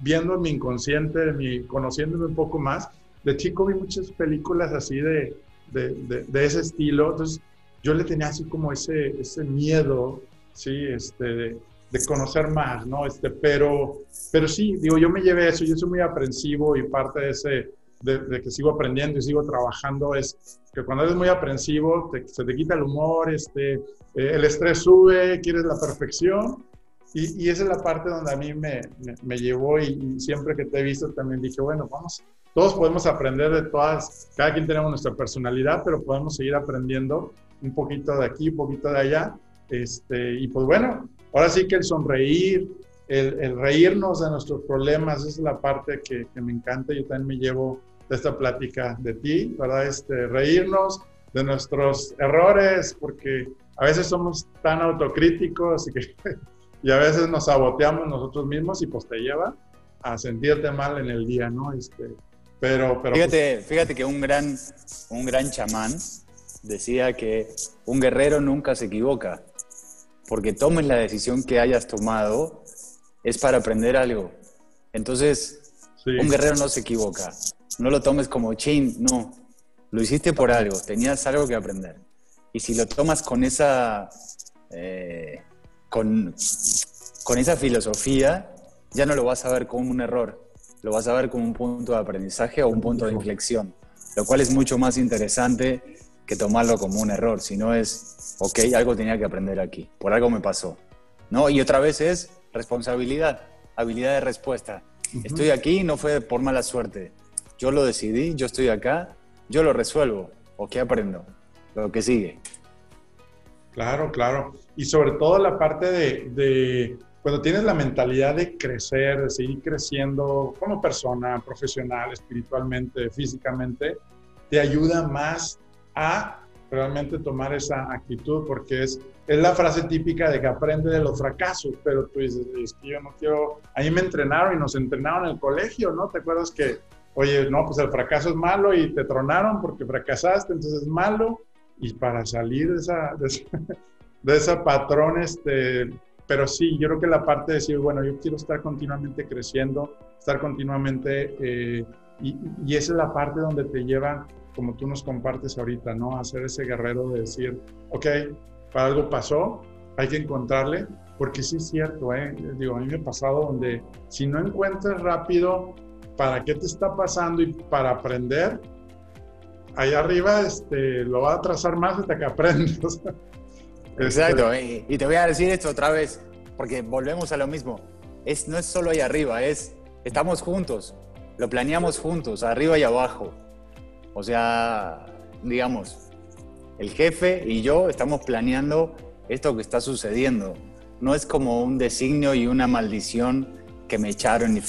viendo mi inconsciente, mi, conociéndome un poco más, de chico vi muchas películas así de, de, de, ese estilo, entonces yo le tenía así como ese, ese miedo, ¿sí? Este, de, de conocer más, ¿no? Este, pero, pero sí, digo, yo me llevé eso, yo soy muy aprensivo y parte de ese, de, que sigo aprendiendo y sigo trabajando es que cuando eres muy aprensivo se te quita el humor, este, eh, el estrés sube, quieres la perfección y, y, esa es la parte donde a mí me, me, llevó y, siempre que te he visto también dije, bueno, vamos, todos podemos aprender de todas, cada quien tenemos nuestra personalidad, pero podemos seguir aprendiendo un poquito de aquí, un poquito de allá. Este, y pues bueno, ahora sí que el sonreír, el, reírnos de nuestros problemas, es la parte que, me encanta. Yo también me llevo de esta plática de ti, ¿verdad? Este, reírnos de nuestros errores, porque a veces somos tan autocríticos y, que, y a veces nos saboteamos nosotros mismos y pues te lleva a sentirte mal en el día, ¿no? Este, Pero, pero fíjate, pues, fíjate que un gran, un gran chamán decía que un guerrero nunca se equivoca, porque tomes la decisión que hayas tomado, es para aprender algo. Entonces, un guerrero no se equivoca. No lo tomes como chin, no. Lo hiciste por algo, tenías algo que aprender. Y si lo tomas con esa, eh, con, con esa filosofía, ya no lo vas a ver como un error, lo vas a ver como un punto de aprendizaje o un punto de inflexión, lo cual es mucho más interesante que tomarlo como un error, si no es, ok, algo tenía que aprender aquí, por algo me pasó. ¿no? Y otra vez es responsabilidad, habilidad de respuesta. Estoy aquí, no fue por mala suerte. Yo lo decidí, yo estoy acá, yo lo resuelvo. ¿O qué aprendo? Lo que sigue. Claro, claro. Y sobre todo la parte de, cuando tienes la mentalidad de crecer, de seguir creciendo como persona, profesional, espiritualmente, físicamente, te ayuda más a realmente tomar esa actitud, porque es, es la frase típica de que aprende de los fracasos, pero tú dices, es que yo no quiero, ahí me entrenaron y nos entrenaron en el colegio, ¿no? ¿Te acuerdas que, oye, no, pues el fracaso es malo y te tronaron porque fracasaste, entonces es malo, y para salir de esa, de esa, patrón, este, pero sí, yo creo que la parte de decir, bueno, yo quiero estar continuamente creciendo, estar continuamente, eh, y, y esa es la parte donde te lleva como tú nos compartes ahorita, ¿no? Hacer ese guerrero de decir, ok, para algo pasó, hay que encontrarle, porque sí es cierto, ¿eh? Digo, a mí me ha pasado donde si no encuentras rápido para qué te está pasando y para aprender, ahí arriba este, lo va a trazar más hasta que aprendas. Exacto, este, y te voy a decir esto otra vez, porque volvemos a lo mismo. Es, no es solo ahí arriba, es estamos juntos, lo planeamos juntos, arriba y abajo. O sea, digamos, el jefe y yo estamos planeando esto que está sucediendo. No es como un designio y una maldición que me echaron y,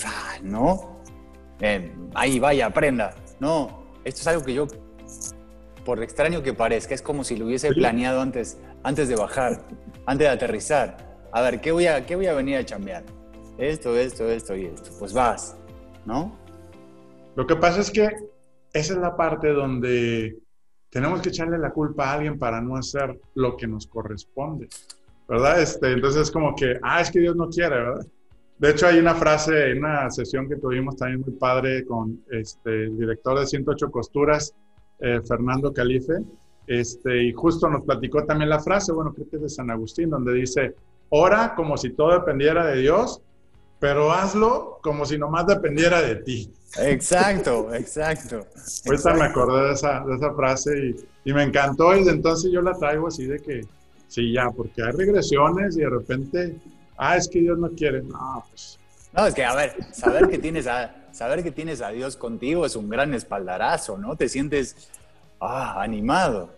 ¿no? Eh, ahí vaya, aprenda. No, esto es algo que yo, por extraño que parezca, es como si lo hubiese planeado antes, antes de bajar, antes de aterrizar. A ver, ¿qué voy a, qué voy a venir a chambear? Esto, esto, esto y esto. Pues vas, ¿no? Lo que pasa es que esa es la parte donde tenemos que echarle la culpa a alguien para no hacer lo que nos corresponde, ¿verdad? Este, entonces es como que, ah, es que Dios no quiere, ¿verdad? De hecho, hay una frase en una sesión que tuvimos también muy padre con este, el director de 108 Costuras, eh, Fernando Calife, este, y justo nos platicó también la frase, bueno, creo que es de San Agustín, donde dice, ora como si todo dependiera de Dios, pero hazlo como si nomás dependiera de ti. Exacto, exacto. Ahorita me acordé de esa, de esa frase y, me encantó y entonces yo la traigo así de que, sí, ya, porque hay regresiones y de repente, ah, es que Dios no quiere. No, pues. No, es que, a ver, saber que tienes a, saber que tienes a Dios contigo es un gran espaldarazo, ¿no? Te sientes ah, animado.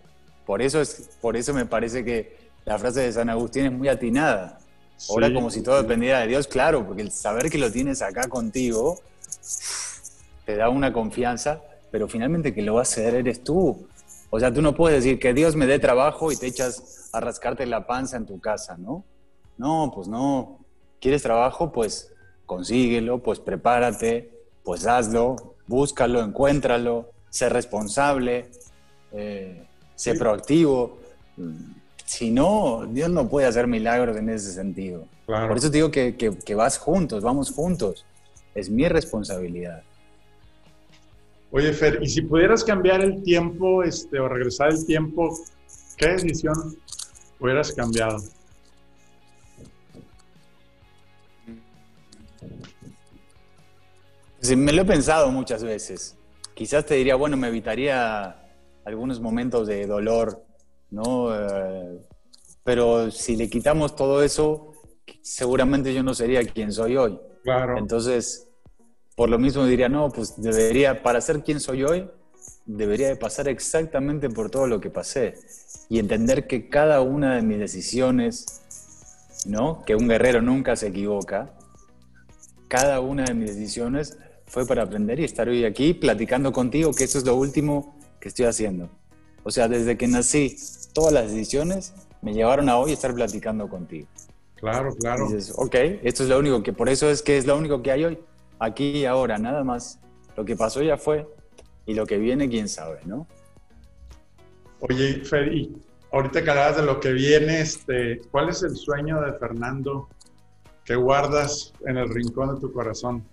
Por eso, es, por eso me parece que la frase de San Agustín es muy atinada. Ahora como si todo dependiera de Dios, claro, porque el saber que lo tienes acá contigo te da una confianza, pero finalmente que lo va a hacer eres tú. O sea, tú no puedes decir que Dios me dé trabajo y te echas a rascarte la panza en tu casa, ¿no? No, pues no. ¿Quieres trabajo? Pues consíguelo, pues prepárate, pues hazlo, búscalo, encuéntralo, sé responsable, eh, sé proactivo. Si no, Dios no puede hacer milagros en ese sentido. Por eso te digo que, que vas juntos, vamos juntos. Es mi responsabilidad. Oye, Fer, y si pudieras cambiar el tiempo este, o regresar el tiempo, ¿qué decisión hubieras cambiado? Sí, me lo he pensado muchas veces. Quizás te diría, bueno, me evitaría algunos momentos de dolor, ¿no? Eh, pero si le quitamos todo eso, seguramente yo no sería quien soy hoy. Claro. Entonces, por lo mismo diría, no, pues debería, para ser quien soy hoy, debería de pasar exactamente por todo lo que pasé y entender que cada una de mis decisiones, ¿no? Que un guerrero nunca se equivoca, cada una de mis decisiones fue para aprender y estar hoy aquí platicando contigo, que eso es lo último que estoy haciendo. O sea, desde que nací, todas las decisiones me llevaron a hoy estar platicando contigo. Claro, claro. dices, ok, esto es lo único que, por eso es que es lo único que hay hoy aquí y ahora, nada más. Lo que pasó ya fue y lo que viene, quién sabe, ¿no? Oye, Fer, ahorita que hablabas de lo que viene, este, ¿cuál es el sueño de Fernando que guardas en el rincón de tu corazón?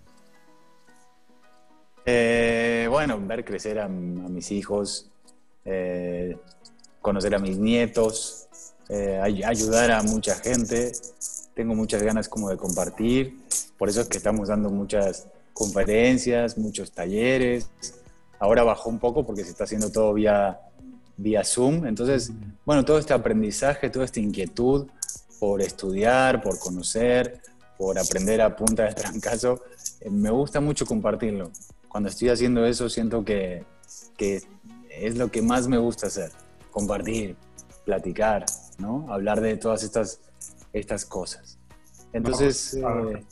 Eh, bueno, ver crecer a, mis hijos, eh, conocer a mis nietos, eh, ayudar a mucha gente. Tengo muchas ganas como de compartir, por eso es que estamos dando muchas conferencias, muchos talleres. Ahora bajó un poco porque se está haciendo todo vía, vía Zoom. Entonces, bueno, todo este aprendizaje, toda esta inquietud por estudiar, por conocer, por aprender a punta de trancazo, me gusta mucho compartirlo cuando estoy haciendo eso siento que, que, es lo que más me gusta hacer, compartir, platicar, ¿no? Hablar de todas estas, estas cosas. Entonces, eh,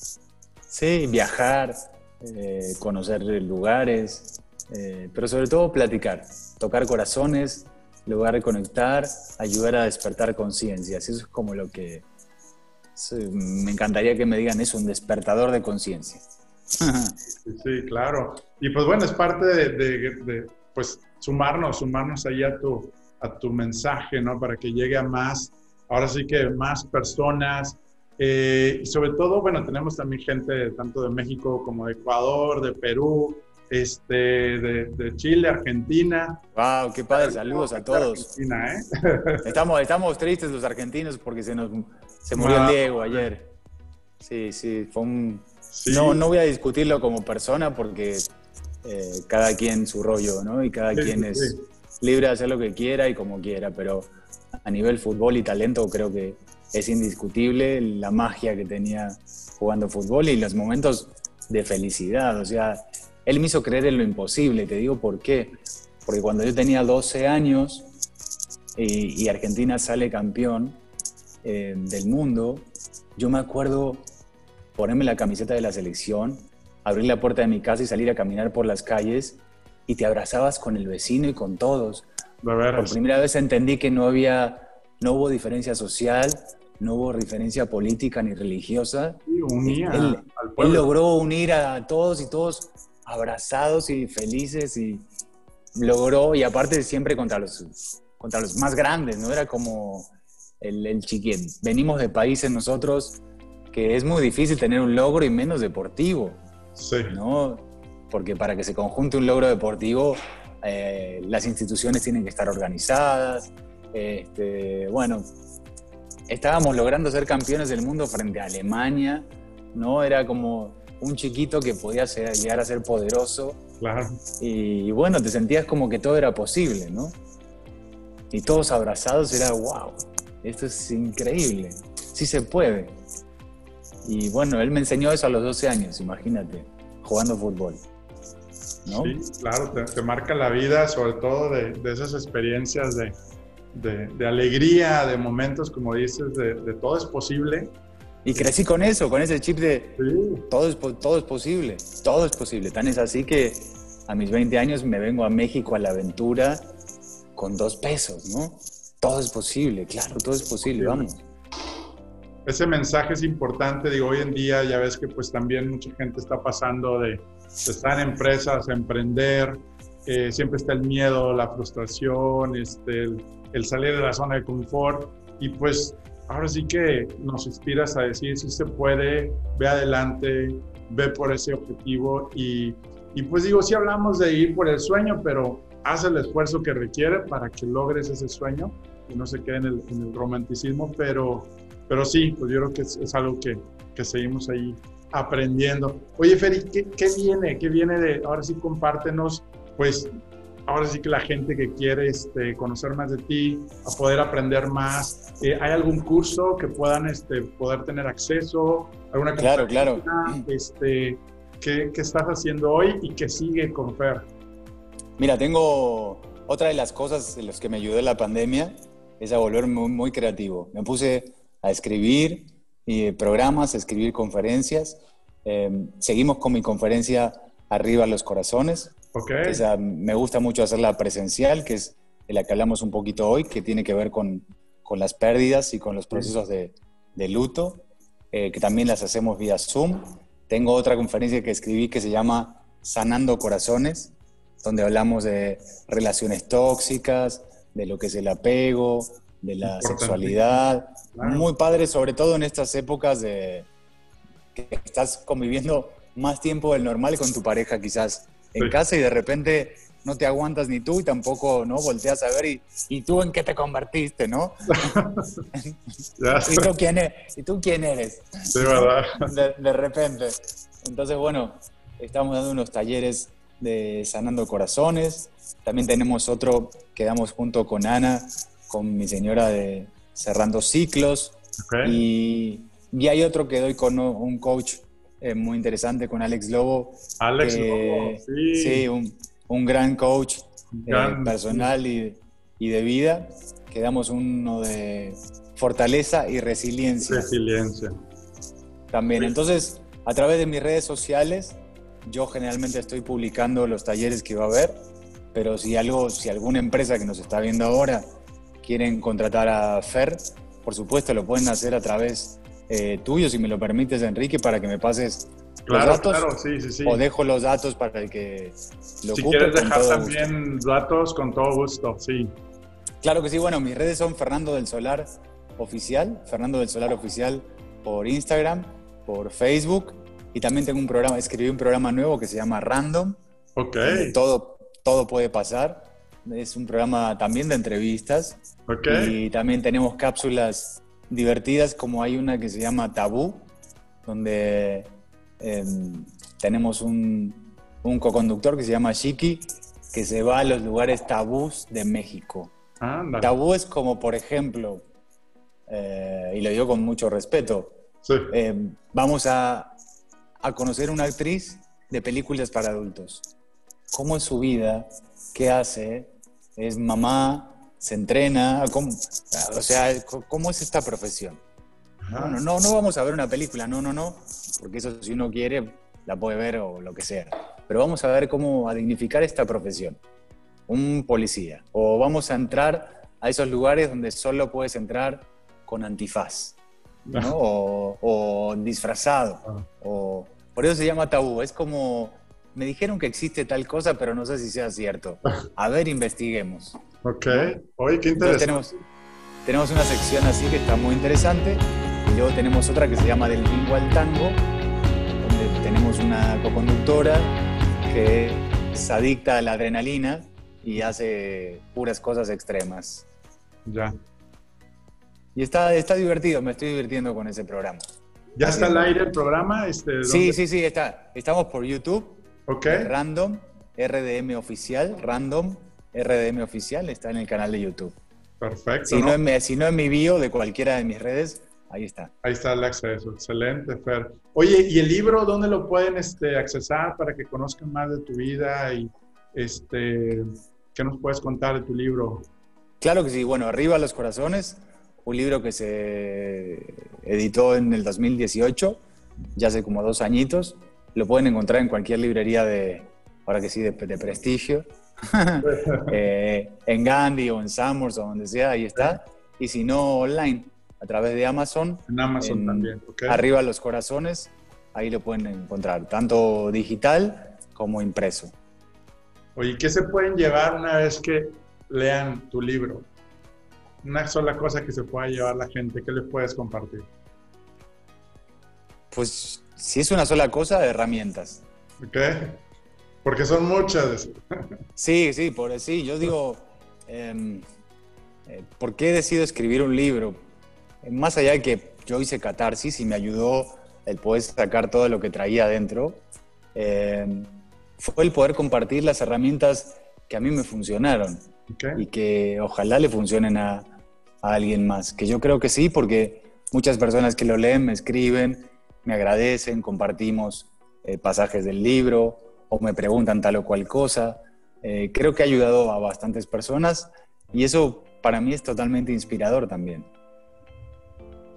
sí, viajar, eh, conocer lugares, eh, pero sobre todo platicar, tocar corazones, lograr de conectar, ayudar a despertar conciencias. Eso es como lo que me encantaría que me digan, es un despertador de conciencia. Sí, claro. Y pues bueno, es parte de, pues sumarnos, sumarnos ahí a tu, a tu mensaje, ¿no? Para que llegue a más, ahora sí que más personas. Eh, y sobre todo, bueno, tenemos también gente tanto de México como de Ecuador, de Perú, este, de, Chile, Argentina. ¡Wow! ¡Qué padre! Saludos a todos. ¿eh? estamos, estamos tristes los argentinos porque se nos se murió Diego ayer. Sí, sí, fue un, no, no voy a discutirlo como persona porque eh, cada quien su rollo, ¿no? Y cada quien es libre de hacer lo que quiera y como quiera, pero a nivel fútbol y talento creo que es indiscutible la magia que tenía jugando fútbol y los momentos de felicidad. O sea, él me hizo creer en lo imposible, te digo por qué. Porque cuando yo tenía 12 años y, Argentina sale campeón eh, del mundo, yo me acuerdo ponerme la camiseta de la selección, abrir la puerta de mi casa y salir a caminar por las calles y te abrazabas con el vecino y con todos. Por primera vez entendí que no había, no hubo diferencia social, no hubo diferencia política ni religiosa. unía él, él, logró unir a todos y todos abrazados y felices y logró, y aparte siempre contra los, contra los más grandes, ¿no? Era como el, el chiquín. Venimos de países nosotros que es muy difícil tener un logro y menos deportivo. Sí. ¿no? Porque para que se conjunte un logro deportivo, eh, las instituciones tienen que estar organizadas. Este, bueno, estábamos logrando ser campeones del mundo frente a Alemania, ¿no? Era como un chiquito que podía llegar a ser poderoso. Claro. Y, bueno, te sentías como que todo era posible, ¿no? Y todos abrazados era, wow, esto es increíble, sí se puede. Y bueno, él me enseñó eso a los 12 años, imagínate, jugando fútbol. ¿No? Sí, claro, te, marca la vida, sobre todo de, de esas experiencias de, de, alegría, de momentos, como dices, de, todo es posible. Y crecí con eso, con ese chip de todo, es, todo es posible, todo es posible. Tan es así que a mis 20 años me vengo a México a la aventura con dos pesos, ¿no? Todo es posible, claro, todo es posible, vamos ese mensaje es importante. Digo, hoy en día ya ves que pues también mucha gente está pasando de, estar en empresas, emprender, eh, siempre está el miedo, la frustración, este, el, salir de la zona de confort. Y pues ahora sí que nos inspiras a decir si se puede, ve adelante, ve por ese objetivo. Y, y pues digo, sí hablamos de ir por el sueño, pero haz el esfuerzo que requiere para que logres ese sueño y no se quede en el, en el romanticismo, pero pero sí, pues yo creo que es, algo que, que, seguimos ahí aprendiendo. Oye, Feri, ¿qué, ¿qué, viene? ¿Qué viene de, ahora sí compártenos, pues ahora sí que la gente que quiere este, conocer más de ti, a poder aprender más, eh, ¿hay algún curso que puedan este, poder tener acceso? ¿Alguna claro, claro. Este, ¿qué, ¿Qué estás haciendo hoy y qué sigue con Fer? Mira, tengo otra de las cosas en las que me ayudó la pandemia, es a volverme muy, muy creativo. Me puse a escribir y programas, escribir conferencias. Em, seguimos con mi conferencia Arriba los Corazones. Okay. me gusta mucho hacerla presencial, que es de la que hablamos un poquito hoy, que tiene que ver con, con las pérdidas y con los procesos de, de luto, eh, que también las hacemos vía Zoom. Tengo otra conferencia que escribí que se llama Sanando Corazones, donde hablamos de relaciones tóxicas, de lo que es el apego, de la sexualidad. Muy padre, sobre todo en estas épocas de que estás conviviendo más tiempo del normal con tu pareja quizás en casa y de repente no te aguantas ni tú y tampoco no volteas a ver y, y tú en qué te convertiste, ¿no? ¿Y, tú quién eres? ¿Y tú quién eres? Sí, ¿verdad? De, de, repente. Entonces, bueno, estamos dando unos talleres de Sanando Corazones. También tenemos otro que damos junto con Ana, con mi señora de Cerrando Ciclos. Y, y, hay otro que doy con un coach eh, muy interesante, con Alex Lobo. Alex Lobo, sí. Sí, un, un gran coach eh, personal y, y, de vida, que damos uno de fortaleza y resiliencia. Resiliencia. También, entonces, a través de mis redes sociales, yo generalmente estoy publicando los talleres que va a haber, pero si algo, si alguna empresa que nos está viendo ahora quieren contratar a Fer, por supuesto lo pueden hacer a través eh, tuyo, si me lo permites, Enrique, para que me pases claro, los datos. Claro, sí, sí, sí. O dejo los datos para el que lo Si ocupe, quieres dejar también datos, con todo gusto, sí. Claro que sí, bueno, mis redes son Fernando del Solar Oficial, Fernando del Solar Oficial por Instagram, por Facebook, y también tengo un programa, escribí un programa nuevo que se llama Random, Ok, todo, todo puede pasar. Es un programa también de entrevistas. ok. Y también tenemos cápsulas divertidas, como hay una que se llama Tabú, donde eh, tenemos un, un co-conductor que se llama Shiki, que se va a los lugares tabús de México. Anda. Tabú es como, por ejemplo, eh, y lo digo con mucho respeto, Sí. eh, vamos a, a conocer una actriz de películas para adultos. ¿Cómo es su vida? ¿Qué hace? ¿Es mamá? ¿Se entrena? ¿Cómo, o sea, ¿cómo es esta profesión? No, no, no, no vamos a ver una película, no, no, no, porque eso si uno quiere la puede ver o lo que sea. Pero vamos a ver cómo a dignificar esta profesión. Un policía. O vamos a entrar a esos lugares donde solo puedes entrar con antifaz, ¿no? o, o disfrazado. Ah. O, por eso se llama tabú. Es como, me dijeron que existe tal cosa, pero no sé si sea cierto. A ver, investiguemos. Ok. Oye, qué interesante. tenemos, tenemos una sección así que está muy interesante y luego tenemos otra que se llama Del bingo al tango, donde tenemos una coconductora que es adicta a la adrenalina y hace puras cosas extremas. Ya. Y está, está divertido, me estoy divirtiendo con ese programa. ¿Ya está al aire el programa? Este, Sí, sí, sí, está. Estamos por YouTube, Ok. Random, RDM Oficial, Random, RDM Oficial, está en el canal de YouTube. Perfecto. Si ¿no? no, en, mi- si no en mi bio de cualquiera de mis redes, ahí está. Ahí está el acceso. Excelente, Fer. Oye, ¿y el libro dónde lo pueden este, accesar para que conozcan más de tu vida? Y este, ¿qué nos puedes contar de tu libro? Claro que sí, bueno, Arriba los Corazones, un libro que se editó en el 2018, ya hace como dos añitos. Lo pueden encontrar en cualquier librería de, ahora que sí, de, de prestigio. Eh, en Gandhi o en Summers o donde sea, ahí está. Y si no, online, a través de Amazon. En Amazon en también. ok. Arriba los Corazones, ahí lo pueden encontrar, tanto digital como impreso. Oye, ¿qué se pueden llevar una vez que lean tu libro? Una sola cosa que se pueda llevar la gente, ¿qué les puedes compartir? Pues si es una sola cosa, herramientas. ¿Ok? Porque son muchas. Sí, sí, por sí. Yo digo, em, eh, ¿por qué decido escribir un libro? Eh, Más allá de que yo hice catarsis y me ayudó el poder sacar todo lo que traía adentro, em, fue el poder compartir las herramientas que a mí me funcionaron y que ojalá le funcionen a, a alguien más. Que yo creo que sí, porque muchas personas que lo leen me escriben, me agradecen, compartimos eh, pasajes del libro o me preguntan tal o cual cosa. Eh, creo que ha ayudado a bastantes personas y eso para mí es totalmente inspirador también.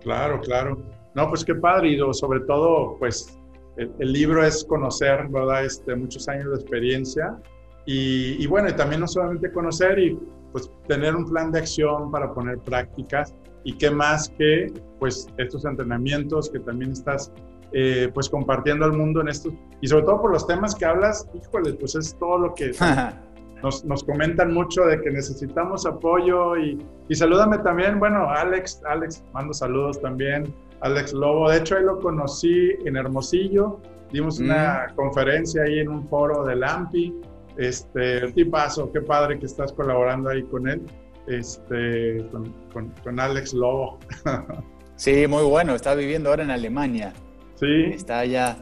Claro, claro. No, pues qué padre, y sobre todo, pues el, el libro es conocer, ¿verdad? Este, muchos años de experiencia y, y bueno, y también no solamente conocer y pues tener un plan de acción para poner prácticas y qué más que pues estos entrenamientos que también estás eh, pues compartiendo al mundo en esto. Y sobre todo por los temas que hablas, híjole, pues es todo lo que nos, nos comentan mucho de que necesitamos apoyo y, y salúdame también, bueno, Alex, Alex, mando saludos también, Alex Lobo, de hecho ahí lo conocí en Hermosillo, dimos una mm. conferencia ahí en un foro del AMPI, este, tipazo, qué padre que estás colaborando ahí con él, este, con, con, Alex Lobo. sí, muy bueno, está viviendo ahora en Alemania. Sí. Está allá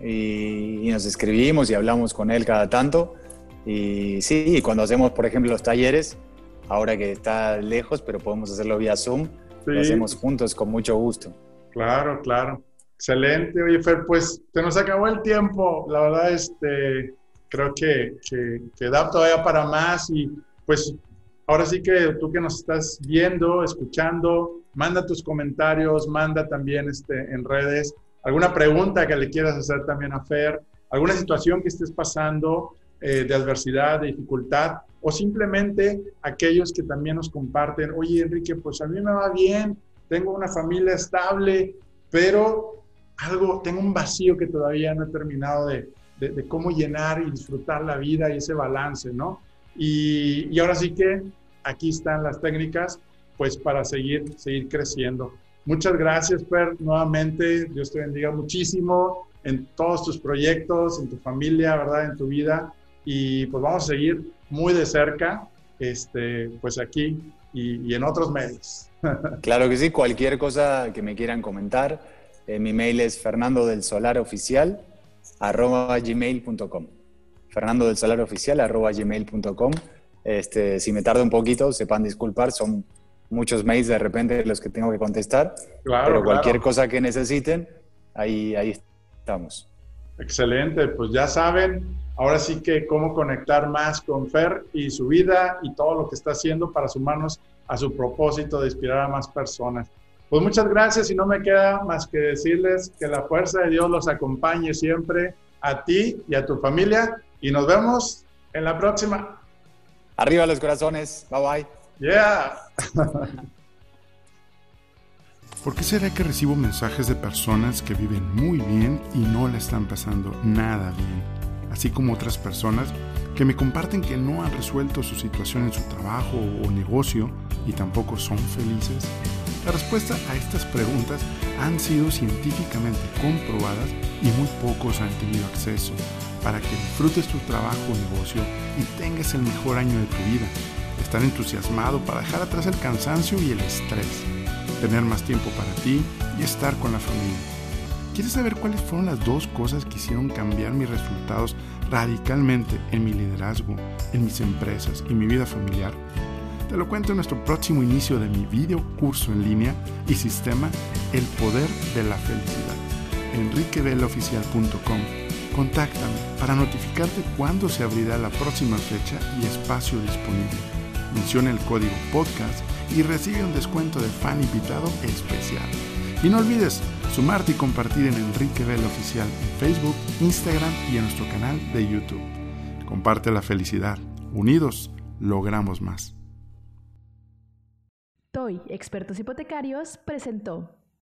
y, y nos escribimos y hablamos con él cada tanto. Y sí, cuando hacemos, por ejemplo, los talleres, ahora que está lejos, pero podemos hacerlo vía Zoom, lo hacemos juntos con mucho gusto. Claro, claro. Excelente. Oye, Fer, pues se nos acabó el tiempo. La verdad, este, creo que, que, da todavía para más y pues ahora sí que tú que nos estás viendo, escuchando, manda tus comentarios, manda también este, en redes alguna pregunta que le quieras hacer también a Fer, alguna situación que estés pasando, eh, de adversidad, de dificultad, o simplemente aquellos que también nos comparten, oye Enrique, pues a mí me va bien, tengo una familia estable, pero algo, tengo un vacío que todavía no he terminado de, de, cómo llenar y disfrutar la vida y ese balance, ¿no? Y, y, ahora sí que aquí están las técnicas, pues para seguir, seguir creciendo. Muchas gracias, Per, nuevamente. Dios te bendiga muchísimo en todos tus proyectos, en tu familia, ¿verdad? En tu vida y pues vamos a seguir muy de cerca, este, pues aquí y, en otros medios. Claro que sí, cualquier cosa que me quieran comentar, eh, mi mail es fernando del solar oficial arroba gmail.com. Fernando del solar oficial arroba gmail.com. Este, si me tardo un poquito, sepan disculpar, son muchos mails de repente los que tengo que contestar, claro, pero cualquier cosa que necesiten, ahí, ahí estamos. Excelente, pues ya saben, ahora sí que cómo conectar más con Fer y su vida y todo lo que está haciendo para sumarnos a su propósito de inspirar a más personas. Pues muchas gracias y no me queda más que decirles que la fuerza de Dios los acompañe siempre a ti y a tu familia y nos vemos en la próxima. Arriba los corazones, bye bye. Yeah. ¿Por qué será que recibo mensajes de personas que viven muy bien y no le están pasando nada bien? Así como otras personas que me comparten que no han resuelto su situación en su trabajo o negocio y tampoco son felices. La respuesta a estas preguntas han sido científicamente comprobadas y muy pocos han tenido acceso para que disfrutes tu trabajo o negocio y tengas el mejor año de tu vida. Estar entusiasmado para dejar atrás el cansancio y el estrés tener más tiempo para ti y estar con la familia. ¿Quieres saber cuáles fueron las dos cosas que hicieron cambiar mis resultados radicalmente en mi liderazgo, en mis empresas y mi vida familiar? Te lo cuento en nuestro próximo inicio de mi video curso en línea y sistema El Poder de la Felicidad. enriqueveloficial.com. Contáctame para notificarte cuándo se abrirá la próxima fecha y espacio disponible. Menciona el código podcast y recibe un descuento de fan invitado especial. Y no olvides sumarte y compartir en Enrique Bell Oficial en Facebook, Instagram y en nuestro canal de YouTube. Comparte la felicidad. Unidos logramos más. TOY, expertos hipotecarios, presentó.